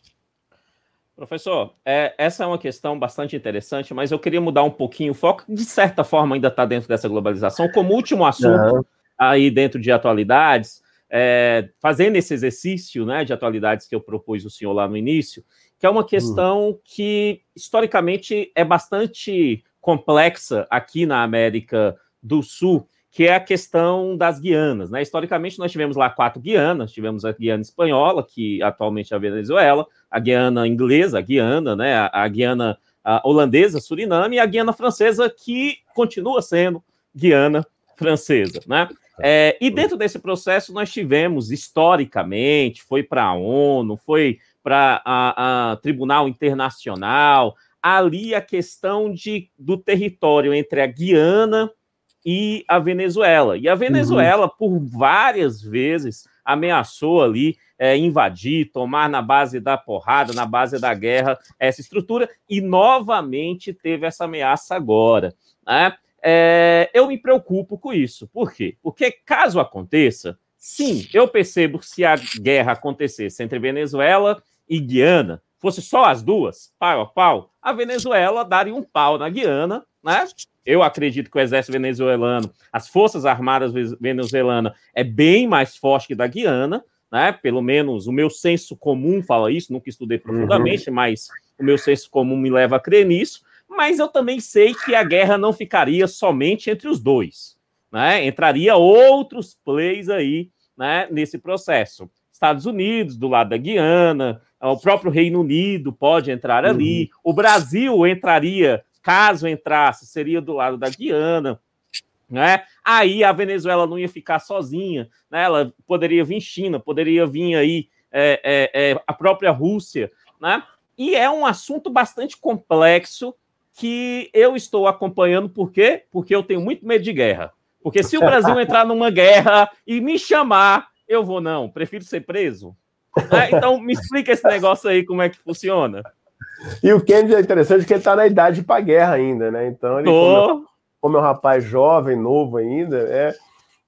Professor, é, essa é uma questão bastante interessante, mas eu queria mudar um pouquinho o foco, de certa forma ainda está dentro dessa globalização, como último assunto uhum. aí dentro de atualidades, é, fazendo esse exercício né, de atualidades que eu propus o senhor lá no início, que é uma questão uhum. que historicamente é bastante complexa aqui na América do Sul, que é a questão das Guianas. Né? Historicamente, nós tivemos lá quatro Guianas, tivemos a Guiana Espanhola, que atualmente é a Venezuela, a Guiana Inglesa, a Guiana, né? a, a Guiana a Holandesa, Suriname, e a Guiana Francesa, que continua sendo Guiana Francesa. Né? É, e dentro desse processo nós tivemos, historicamente, foi para a ONU, foi para a, a, Tribunal Internacional, ali a questão de, do território entre a Guiana e a Venezuela. E a Venezuela, uhum. por várias vezes, ameaçou ali é, invadir, tomar na base da porrada, na base da guerra, essa estrutura, e novamente teve essa ameaça agora. Né? É, eu me preocupo com isso. Por quê? Porque caso aconteça, sim, eu percebo que se a guerra acontecesse entre Venezuela e Guiana, fosse só as duas, pau a pau, a Venezuela daria um pau na Guiana, né? Eu acredito que o exército venezuelano, as forças armadas venezuelanas, é bem mais forte que da Guiana, né? Pelo menos o meu senso comum fala isso, nunca estudei profundamente, uhum. mas o meu senso comum me leva a crer nisso mas eu também sei que a guerra não ficaria somente entre os dois, né? Entraria outros plays aí, né, nesse processo. Estados Unidos, do lado da Guiana, o próprio Reino Unido pode entrar ali, uhum. o Brasil entraria, caso entrasse, seria do lado da Guiana, né? Aí a Venezuela não ia ficar sozinha, né? Ela poderia vir China, poderia vir aí é, é, é, a própria Rússia, né? E é um assunto bastante complexo que eu estou acompanhando, por quê? Porque eu tenho muito medo de guerra. Porque se o Brasil entrar numa guerra e me chamar, eu vou não, prefiro ser preso. É, então me explica esse negócio aí, como é que funciona. E o Kennedy é interessante que ele está na idade para guerra ainda, né? Então ele, como, como é um rapaz jovem, novo ainda, é,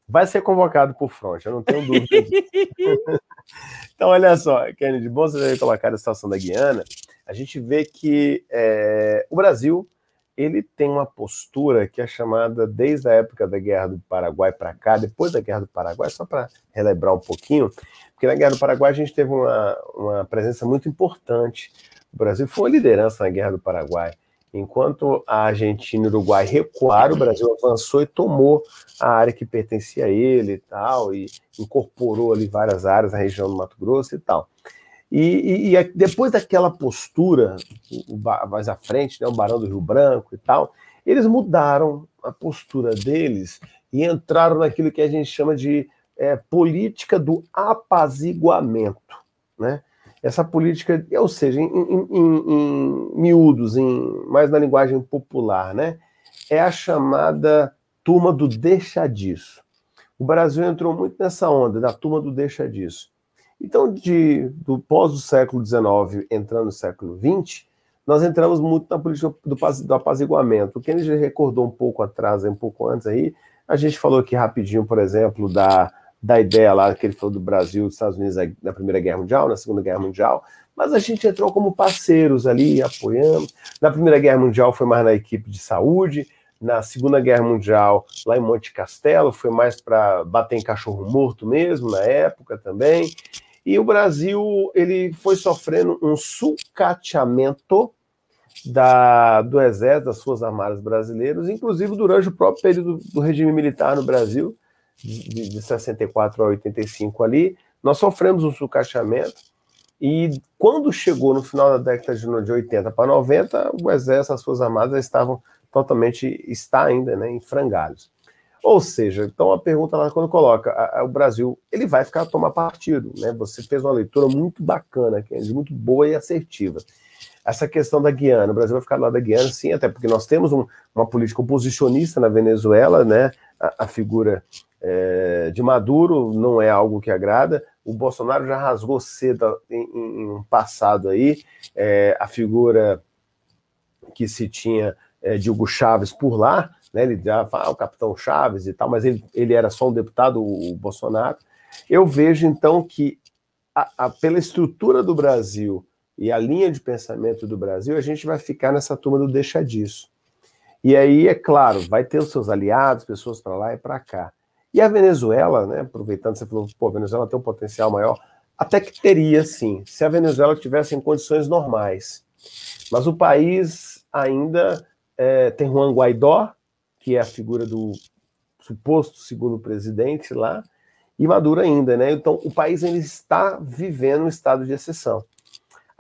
vai ser convocado por fronte, eu não tenho dúvida então, olha só, Kennedy, bom você colocar a situação da Guiana a gente vê que é, o Brasil ele tem uma postura que é chamada desde a época da Guerra do Paraguai para cá, depois da Guerra do Paraguai, só para relembrar um pouquinho, porque na Guerra do Paraguai a gente teve uma, uma presença muito importante. O Brasil foi liderança na Guerra do Paraguai. Enquanto a Argentina e o Uruguai recuaram, o Brasil avançou e tomou a área que pertencia a ele e tal, e incorporou ali várias áreas na região do Mato Grosso e tal. E, e, e, depois daquela postura, mais à frente, né, o Barão do Rio Branco e tal, eles mudaram a postura deles e entraram naquilo que a gente chama de é, política do apaziguamento. Né? Essa política, ou seja, em, em, em, em miúdos, mais na linguagem popular, né? é a chamada turma do deixa disso. O Brasil entrou muito nessa onda da turma do deixa disso. Então, de, do pós do século XIX entrando no século XX, nós entramos muito na política do, do apaziguamento. O Kennedy recordou um pouco atrás, um pouco antes aí, a gente falou aqui rapidinho, por exemplo, da, da ideia lá que ele falou do Brasil, dos Estados Unidos na Primeira Guerra Mundial, na Segunda Guerra Mundial, mas a gente entrou como parceiros ali, apoiamos. Na Primeira Guerra Mundial foi mais na equipe de saúde, na Segunda Guerra Mundial, lá em Monte Castelo, foi mais para bater em cachorro morto mesmo, na época também. E o Brasil ele foi sofrendo um sucateamento da, do Exército, das Forças Armadas Brasileiras, inclusive durante o próprio período do regime militar no Brasil, de, de 64 a 85 ali, nós sofremos um sucateamento. E quando chegou no final da década de 80 para 90, o Exército, as Forças Armadas estavam totalmente, está ainda, né, em frangalhos. Ou seja, então a pergunta lá quando coloca a, a, o Brasil, ele vai ficar a tomar partido, né? Você fez uma leitura muito bacana, muito boa e assertiva. Essa questão da Guiana, o Brasil vai ficar lá da Guiana, sim, até porque nós temos um, uma política oposicionista na Venezuela, né? A, a figura é, de Maduro não é algo que agrada. O Bolsonaro já rasgou cedo em, em um passado aí é, a figura que se tinha é, de Hugo Chávez por lá, né? Ele já fala ah, o capitão Chaves e tal, mas ele, ele era só um deputado, o, Bolsonaro. Eu vejo então que a, a, pela estrutura do Brasil e a linha de pensamento do Brasil, a gente vai ficar nessa turma do deixa disso. E aí, é claro, vai ter os seus aliados, pessoas para lá e para cá. E a Venezuela, né, aproveitando, você falou, pô, a Venezuela tem um potencial maior, até que teria, sim, se a Venezuela tivesse em condições normais. Mas o país ainda é, tem Juan Guaidó, que é a figura do suposto segundo presidente lá, e Maduro ainda, né? Então, o país ele está vivendo um estado de exceção.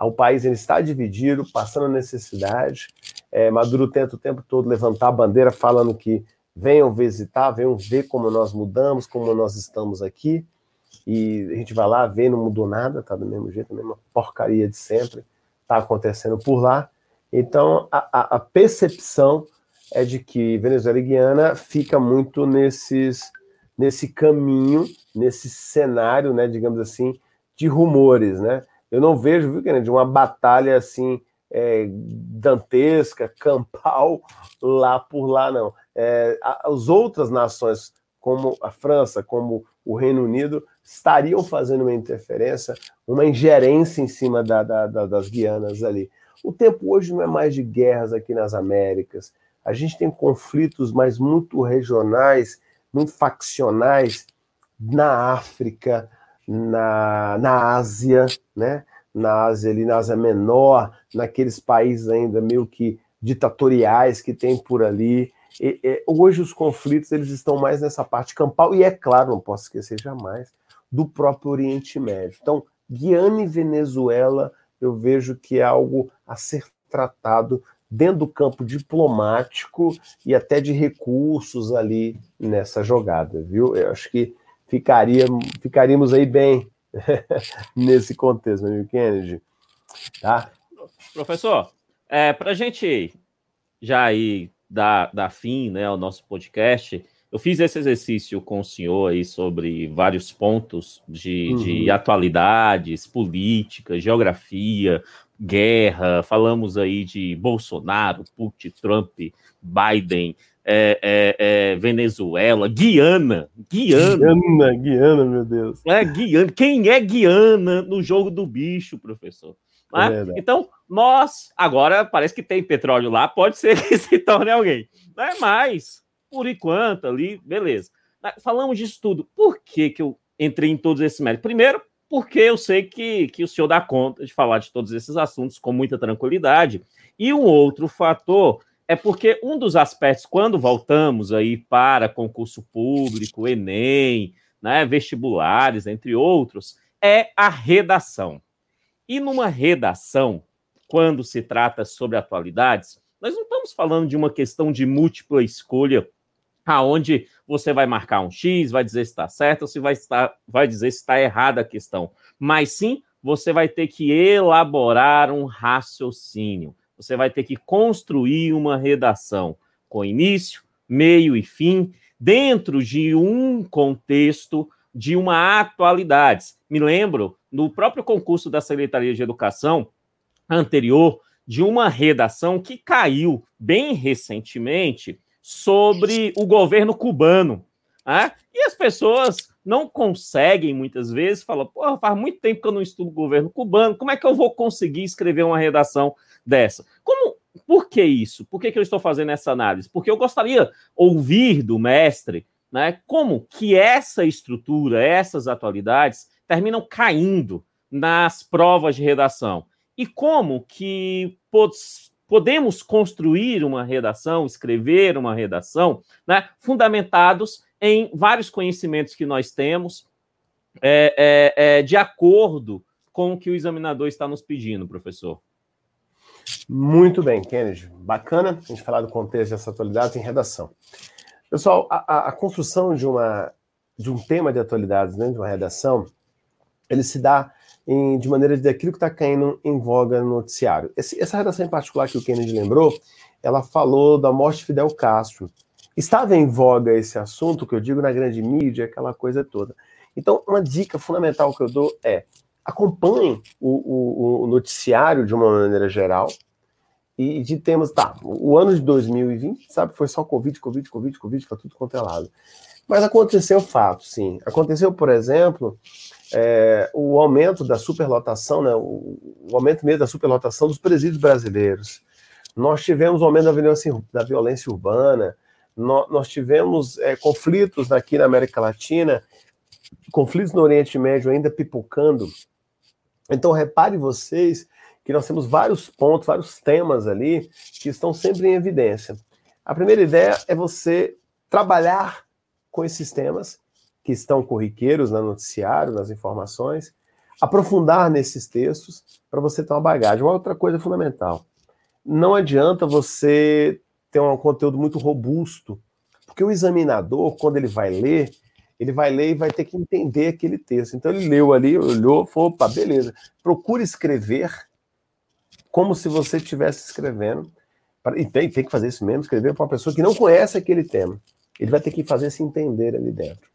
O país ele está dividido, passando necessidade. É, Maduro tenta o tempo todo levantar a bandeira, falando que venham visitar, venham ver como nós mudamos, como nós estamos aqui. E a gente vai lá, vê, não mudou nada, tá do mesmo jeito, a mesma porcaria de sempre, tá acontecendo por lá. Então, a, a, a percepção é de que Venezuela e Guiana fica muito nesses nesse caminho, nesse cenário, né, digamos assim, de rumores, né? Eu não vejo, viu, Kennedy, uma batalha assim é, dantesca, campal lá por lá, não. É, as outras nações, como a França, como o Reino Unido, estariam fazendo uma interferência, uma ingerência em cima da, da, da, das Guianas ali. O tempo hoje não é mais de guerras aqui nas Américas. A gente tem conflitos, mas muito regionais, muito faccionais na África, na, na Ásia, né? Na Ásia ali, na Ásia Menor, naqueles países ainda meio que ditatoriais que tem por ali. E, e, hoje os conflitos eles estão mais nessa parte campal e é claro, não posso esquecer jamais do próprio Oriente Médio. Então, Guiana e Venezuela eu vejo que é algo a ser tratado dentro do campo diplomático e até de recursos ali nessa jogada, viu? Eu acho que ficaria, ficaríamos aí bem nesse contexto, meu amigo Kennedy. Tá? Professor, é, para a gente já ir dar, dar fim né, ao nosso podcast, eu fiz esse exercício com o senhor aí sobre vários pontos de, uhum. de atualidades, política, geografia, guerra, falamos aí de Bolsonaro, Putin, Trump, Biden, é, é, é, Venezuela, Guiana, Guiana. Guiana, Guiana, meu Deus. É, Guiana. Quem é Guiana no jogo do bicho, professor? Né? então, nós, agora parece que tem petróleo lá, pode ser que se torne alguém. Não é mais, por enquanto, ali, beleza. Falamos disso tudo. Por que, que eu entrei em todos esses méritos? Primeiro, porque eu sei que, que o senhor dá conta de falar de todos esses assuntos com muita tranquilidade. E um outro fator é porque um dos aspectos, quando voltamos aí para concurso público, Enem, né, vestibulares, entre outros, é a redação. E numa redação, quando se trata sobre atualidades, nós não estamos falando de uma questão de múltipla escolha aonde você vai marcar um X, vai dizer se está certo ou se vai, estar, vai dizer se está errada a questão. Mas sim, você vai ter que elaborar um raciocínio. Você vai ter que construir uma redação com início, meio e fim, dentro de um contexto de uma atualidade. Me lembro, no próprio concurso da Secretaria de Educação anterior, de uma redação que caiu bem recentemente sobre o governo cubano. Né? E as pessoas não conseguem, muitas vezes, falam, porra, faz muito tempo que eu não estudo governo cubano, como é que eu vou conseguir escrever uma redação dessa? Como, por que isso? Por que, que eu estou fazendo essa análise? Porque eu gostaria ouvir do mestre né, como que essa estrutura, essas atualidades, terminam caindo nas provas de redação. E como que podemos construir uma redação, escrever uma redação, né, fundamentados em vários conhecimentos que nós temos, é, é, é, de acordo com o que o examinador está nos pedindo, professor. Muito bem, Kennedy. Bacana a gente falar do contexto dessa atualidade em redação. Pessoal, a, a, construção de, uma, de um tema de atualidades dentro de uma redação, ele se dá em, de maneira daquilo que está caindo em voga no noticiário. Esse, essa redação em particular que o Kennedy lembrou, ela falou da morte de Fidel Castro. Estava em voga esse assunto, que eu digo na grande mídia, aquela coisa toda. Então, uma dica fundamental que eu dou é acompanhem o, o, o noticiário de uma maneira geral, e de temas, tá, o ano de 2020, sabe, foi só Covid, Covid, Covid, Covid, foi tudo contra lado. Mas aconteceu fato, sim. Aconteceu, por exemplo, é, o aumento da superlotação, né, o, o, aumento mesmo da superlotação dos presídios brasileiros. Nós tivemos o aumento da violência, da violência urbana, nós, nós tivemos é, conflitos aqui na América Latina, conflitos no Oriente Médio ainda pipocando. Então, repare vocês que nós temos vários pontos, vários temas ali que estão sempre em evidência. A primeira ideia é você trabalhar com esses temas que estão corriqueiros no noticiário, nas informações, aprofundar nesses textos para você ter uma bagagem. Uma outra coisa fundamental: não adianta você ter um conteúdo muito robusto, porque o examinador, quando ele vai ler, ele vai ler e vai ter que entender aquele texto. Então ele leu ali, olhou, falou, opa, beleza. Procure escrever como se você estivesse escrevendo. E tem, tem que fazer isso mesmo, escrever para uma pessoa que não conhece aquele tema. Ele vai ter que fazer se entender ali dentro.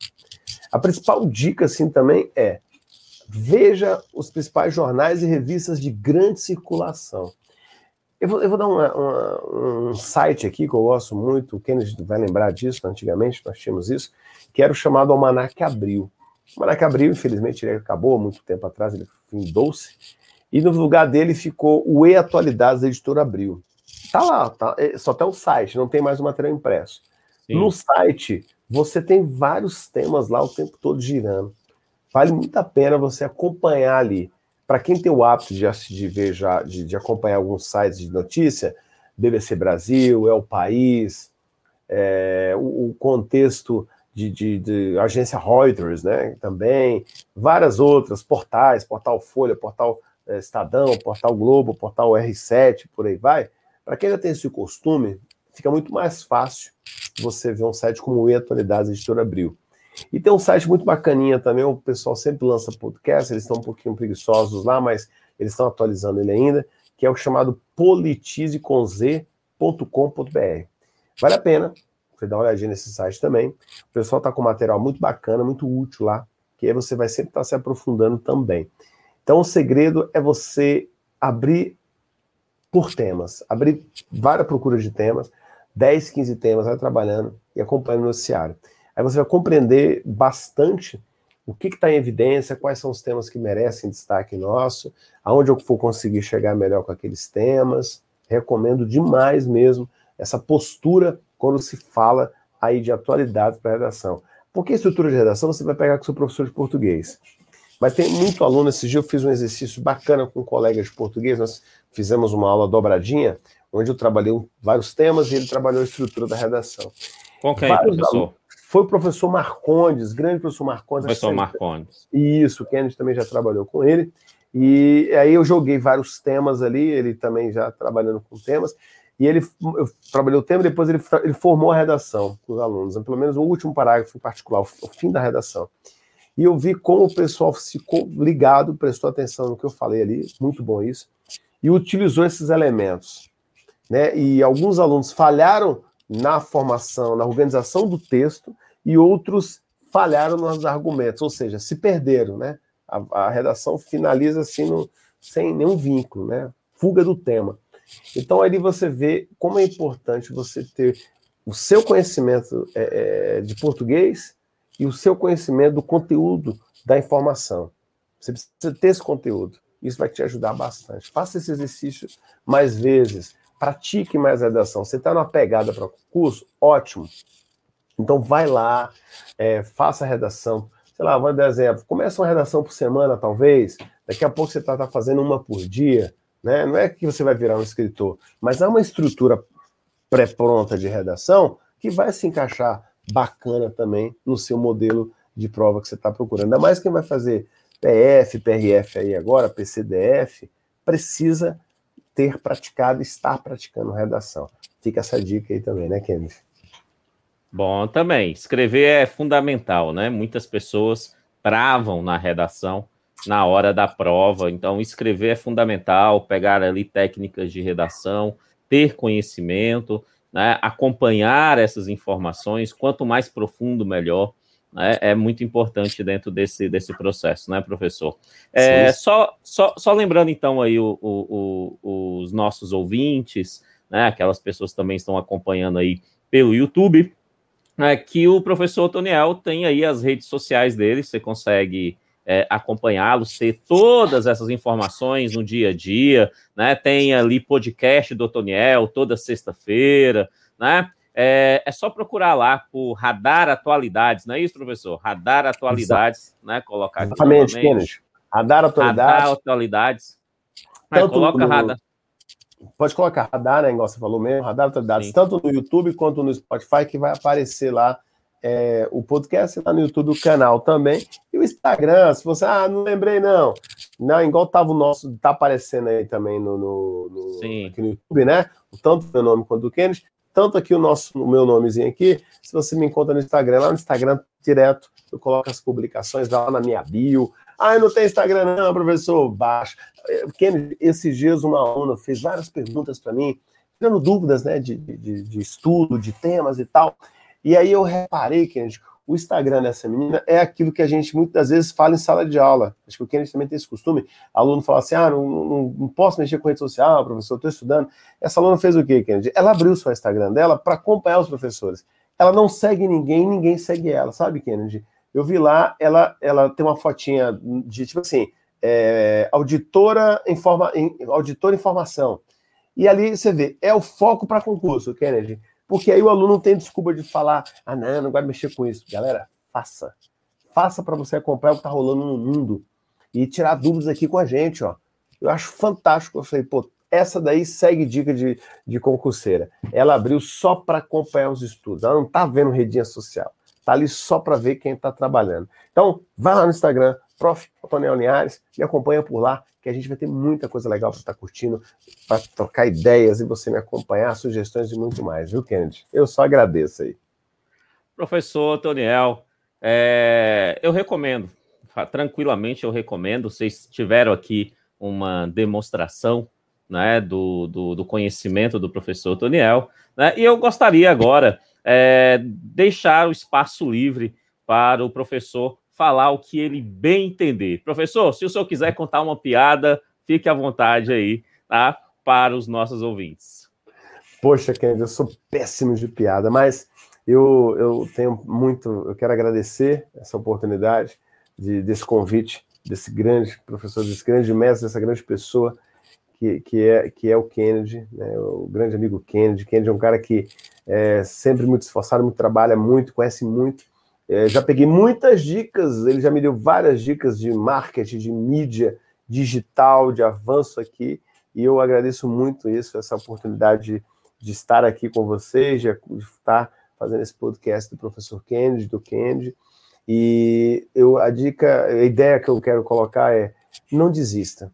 A principal dica, assim, também é veja os principais jornais e revistas de grande circulação. Eu vou, eu vou dar uma, uma, um site aqui que eu gosto muito, o Kennedy vai lembrar disso, antigamente nós tínhamos isso, que era o chamado Almanac Abril. O Almanac Abril, infelizmente, ele acabou há muito tempo atrás, ele findou-se, e no lugar dele ficou o E Atualidades da Editora Abril. Tá lá, tá, é, só tem o site, não tem mais o material impresso. Sim. No site, você tem vários temas lá o tempo todo girando. Vale muito a pena você acompanhar ali. Para quem tem o hábito de, de ver já, de, de, acompanhar alguns sites de notícia, BBC Brasil, É o País, é, o, o, contexto de, de, de, agência Reuters, né? Também, várias outras, portais, Portal Folha, Portal é, Estadão, Portal Globo, Portal R7, por aí vai. Para quem ainda tem esse costume, fica muito mais fácil você ver um site como o E Atualidades Editora Abril. E tem um site muito bacaninha também, o pessoal sempre lança podcast, eles estão um pouquinho preguiçosos lá, mas eles estão atualizando ele ainda, que é o chamado politizeconz.com.br. Vale a pena você dar uma olhadinha nesse site também. O pessoal está com material muito bacana, muito útil lá, que aí você vai sempre estar tá se aprofundando também. Então o segredo é você abrir por temas, abrir várias procuras de temas, 10, 15 temas, vai trabalhando e acompanhando o noticiário. Aí você vai compreender bastante o que está em evidência, quais são os temas que merecem destaque nosso, aonde eu vou conseguir chegar melhor com aqueles temas. Recomendo demais mesmo essa postura quando se fala aí de atualidades para redação. Porque a estrutura de redação você vai pegar com seu professor de português. Mas tem muito aluno, esse dia eu fiz um exercício bacana com um colega de português, nós fizemos uma aula dobradinha, onde eu trabalhei vários temas e ele trabalhou a estrutura da redação. Qual que é, aí, professor? Foi o professor Marcondes, grande professor Marcondes. Professor Marcondes. Isso, o Kennedy também já trabalhou com ele. E aí eu joguei vários temas ali, ele também já trabalhando com temas. E ele eu trabalhei o tema, depois ele, ele formou a redação com os alunos, pelo menos o último parágrafo em particular, o fim da redação. E eu vi como o pessoal ficou ligado, prestou atenção no que eu falei ali, muito bom isso, e utilizou esses elementos. Né? E alguns alunos falharam na formação, na organização do texto, e outros falharam nos argumentos, ou seja, se perderam, né? A, a redação finaliza assim no, sem nenhum vínculo, né? Fuga do tema. Então ali você vê como é importante você ter o seu conhecimento é, é, de português e o seu conhecimento do conteúdo da informação. Você precisa ter esse conteúdo. Isso vai te ajudar bastante. Faça esse exercício mais vezes pratique mais redação. Você está numa pegada para curso? Ótimo. Então vai lá, é, faça a redação. Sei lá, vou dar exemplo. Começa uma redação por semana, talvez. Daqui a pouco você está tá fazendo uma por dia. Né? Não é que você vai virar um escritor, mas há uma estrutura pré-pronta de redação que vai se encaixar bacana também no seu modelo de prova que você está procurando. Ainda mais quem vai fazer PF, PRF aí agora, PCDF, precisa ter praticado, estar praticando redação. Fica essa dica aí também, né, Kenneth? Bom, também. Escrever é fundamental, né? Muitas pessoas travam na redação na hora da prova, então escrever é fundamental, pegar ali técnicas de redação, ter conhecimento, né? acompanhar essas informações, quanto mais profundo, melhor né, é muito importante dentro desse, desse processo, né, professor? É, só, só, só lembrando, então, aí o, o, o, os nossos ouvintes, né, aquelas pessoas que também estão acompanhando aí pelo YouTube, né, que o professor Toniel tem aí as redes sociais dele, você consegue é, acompanhá-los, ter todas essas informações no dia a dia, né, tem ali podcast do Toniel toda sexta-feira, né, é, é, só procurar lá por Radar Atualidades, não é isso, professor? Radar Atualidades, Exato. né? Colocar aqui Exatamente, Kenneth. Radar Atualidades. Radar Atualidades. É, coloca no, Radar. Pode colocar Radar, né? Igual você falou mesmo, Radar Atualidades, Sim. tanto no YouTube quanto no Spotify, que vai aparecer lá é, o podcast lá no YouTube, o canal também. E o Instagram, se você, ah, não lembrei não. Não, igual tava o nosso, tá aparecendo aí também no, no, no, aqui no YouTube, né? Tanto o meu nome quanto o Kenneth tanto aqui o nosso, o meu nomezinho aqui, se você me encontra no Instagram, lá no Instagram direto, eu coloco as publicações lá na minha bio. Ah, não tenho Instagram não, professor, baixa. Kennedy, esses dias uma aluna fez várias perguntas para mim, dando dúvidas, né, de, de, de, estudo, de temas e tal. E aí eu reparei, Kennedy, o Instagram dessa menina é aquilo que a gente muitas vezes fala em sala de aula. Acho que o Kennedy também tem esse costume. Aluno fala assim: ah, não, não, não posso mexer com rede social, professor, estou estudando. Essa aluna fez o quê, Kennedy? Ela abriu o Instagram dela para acompanhar os professores. Ela não segue ninguém, ninguém segue ela, sabe, Kennedy? Eu vi lá, ela, ela tem uma fotinha de tipo assim, é, auditora, informa, auditora informação. E ali você vê, é o foco para concurso, Kennedy. Porque aí o aluno não tem desculpa de falar, ah, não, não de mexer com isso. Galera, faça. Faça para você acompanhar o que está rolando no mundo e tirar dúvidas aqui com a gente, ó. Eu acho fantástico. Eu falei, pô, essa daí segue dica de, de concurseira. Ela abriu só para acompanhar os estudos. Ela não está vendo redinha social. Está ali só para ver quem está trabalhando. Então, vai lá no Instagram, prof. Antônio Linhares, me acompanha por lá que a gente vai ter muita coisa legal para estar tá curtindo, para trocar ideias e você me acompanhar, sugestões e muito mais, viu, Kennedy? Eu só agradeço aí. Professor Toniel, é, eu recomendo, tranquilamente eu recomendo, vocês tiveram aqui uma demonstração né, do, do, do conhecimento do professor Toniel, né, e eu gostaria agora é, deixar o espaço livre para o professor falar o que ele bem entender. Professor, se o senhor quiser contar uma piada, fique à vontade aí, tá? Para os nossos ouvintes. Poxa, Kennedy, eu sou péssimo de piada, mas eu, eu tenho muito, eu quero agradecer essa oportunidade de, desse convite, desse grande professor, desse grande mestre, dessa grande pessoa que, que, é, que é o Kennedy, né, o grande amigo Kennedy. Kennedy é um cara que é sempre muito esforçado, muito trabalha muito, conhece muito, é, já peguei muitas dicas, ele já me deu várias dicas de marketing, de mídia digital, de avanço aqui, e eu agradeço muito isso, essa oportunidade de, de estar aqui com vocês, de, de, estar fazendo esse podcast do professor Kennedy, do Kennedy. E eu, a dica, a ideia que eu quero colocar é não desista,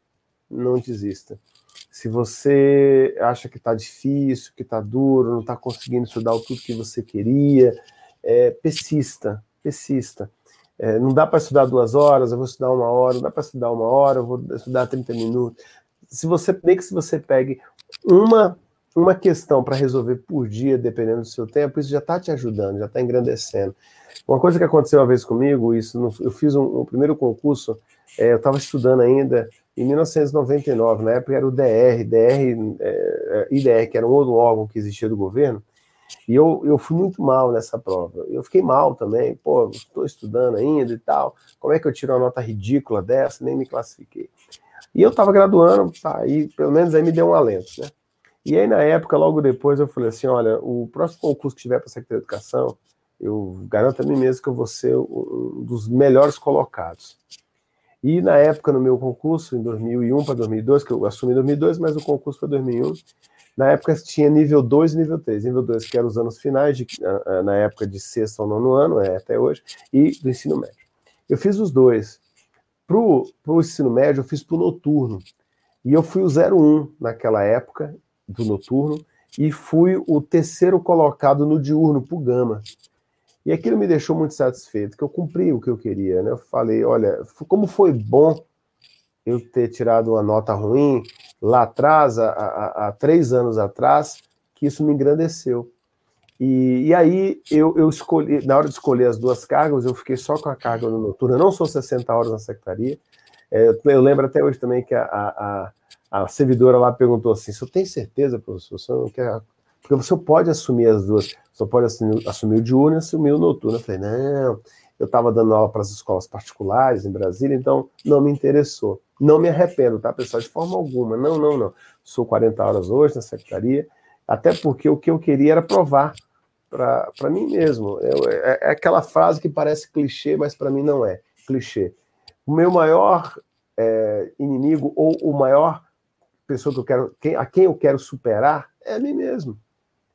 não desista. Se você acha que está difícil, que está duro, não está conseguindo estudar tudo que você queria, é, persista, persista. É, não dá para estudar duas horas, eu vou estudar uma hora, não dá para estudar uma hora, eu vou estudar 30 minutos. Se você, nem que se você pegue uma, uma questão para resolver por dia, dependendo do seu tempo, isso já está te ajudando, já está engrandecendo. Uma coisa que aconteceu uma vez comigo, isso eu fiz um, um primeiro concurso, é, eu estava estudando ainda em 1999, na época era o DR, DR, é, IDR, que era um outro órgão que existia do governo, e eu, eu fui muito mal nessa prova. Eu fiquei mal também. Pô, estou estudando ainda e tal. Como é que eu tiro uma nota ridícula dessa? Nem me classifiquei. E eu estava graduando, tá, aí pelo menos aí me deu um alento, né? E aí, na época, logo depois, eu falei assim: olha, o próximo concurso que tiver para a Secretaria de Educação, eu garanto a mim mesmo que eu vou ser um dos melhores colocados. E na época, no meu concurso, em 2001 para 2002, que eu assumi em 2002, mas o concurso foi 2001, na época tinha nível 2 e nível 3. Nível 2, que eram os anos finais, de, na época de sexto ao nono ano, é até hoje, e do ensino médio. Eu fiz os dois. Para o ensino médio, eu fiz para o noturno. E eu fui o 01 naquela época, do noturno, e fui o terceiro colocado no diurno, para o Gama. E aquilo me deixou muito satisfeito, que eu cumpri o que eu queria. Né? Eu falei, olha, como foi bom eu ter tirado uma nota ruim lá atrás, há, há, há três anos atrás, que isso me engrandeceu. E, e aí eu, eu, escolhi, na hora de escolher as duas cargas, eu fiquei só com a carga no noturno. Eu não sou 60 horas na secretaria. É, eu lembro até hoje também que a, a, a, servidora lá perguntou assim: "Você tem certeza, professor? Você não quer porque você pode assumir as duas, você pode assumir, assumir o diurno e assumir o noturno. Eu falei, não, eu estava dando aula para as escolas particulares em Brasília, então não me interessou. Não me arrependo, tá, pessoal? De forma alguma. Não, não, não. Sou 40 horas hoje na secretaria, até porque o que eu queria era provar para mim mesmo. Eu, é, é, aquela frase que parece clichê, mas para mim não é clichê. O meu maior é, inimigo ou o maior pessoa que eu quero, quem, a quem eu quero superar é a mim mesmo.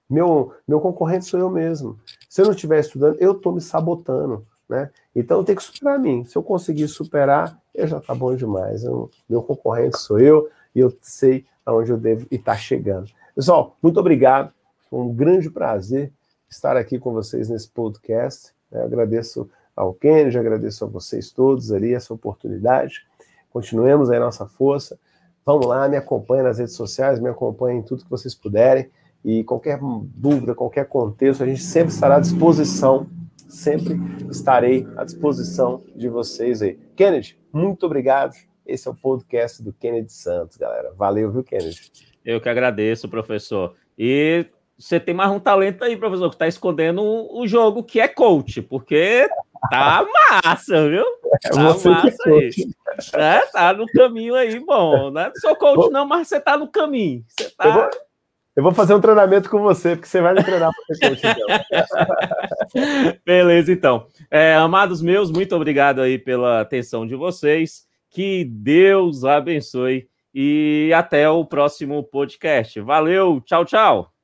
Meu, meu concorrente sou eu mesmo. Se eu não estiver estudando, eu estou me sabotando. Né? Então tem que superar mim. Se eu conseguir superar, eu já tá bom demais. Eu, meu concorrente sou eu e eu sei aonde eu devo estar chegando. Pessoal, muito obrigado. Foi um grande prazer estar aqui com vocês nesse podcast. Eu agradeço ao Kennedy, agradeço a vocês todos ali essa oportunidade. Continuemos aí nossa força. Vamos lá, me acompanhem nas redes sociais, me acompanhem em tudo que vocês puderem. E qualquer dúvida, qualquer contexto, a gente sempre estará à disposição, sempre estarei à disposição de vocês aí. Kennedy, muito obrigado. Esse é o podcast do Kennedy Santos, galera. Valeu, viu, Kennedy? Eu que agradeço, professor. E você tem mais um talento aí, professor, que está escondendo o jogo que é coach, porque tá massa, viu? É tá você massa é aí. É, tá no caminho aí, bom. Não é sou coach, não, mas você tá no caminho. Você tá... Eu vou, fazer um treinamento com você, porque você vai me treinar para ser coach, então. Beleza, então. É, amados meus, muito obrigado aí pela atenção de vocês. Que Deus abençoe e até o próximo podcast. Valeu, tchau, tchau.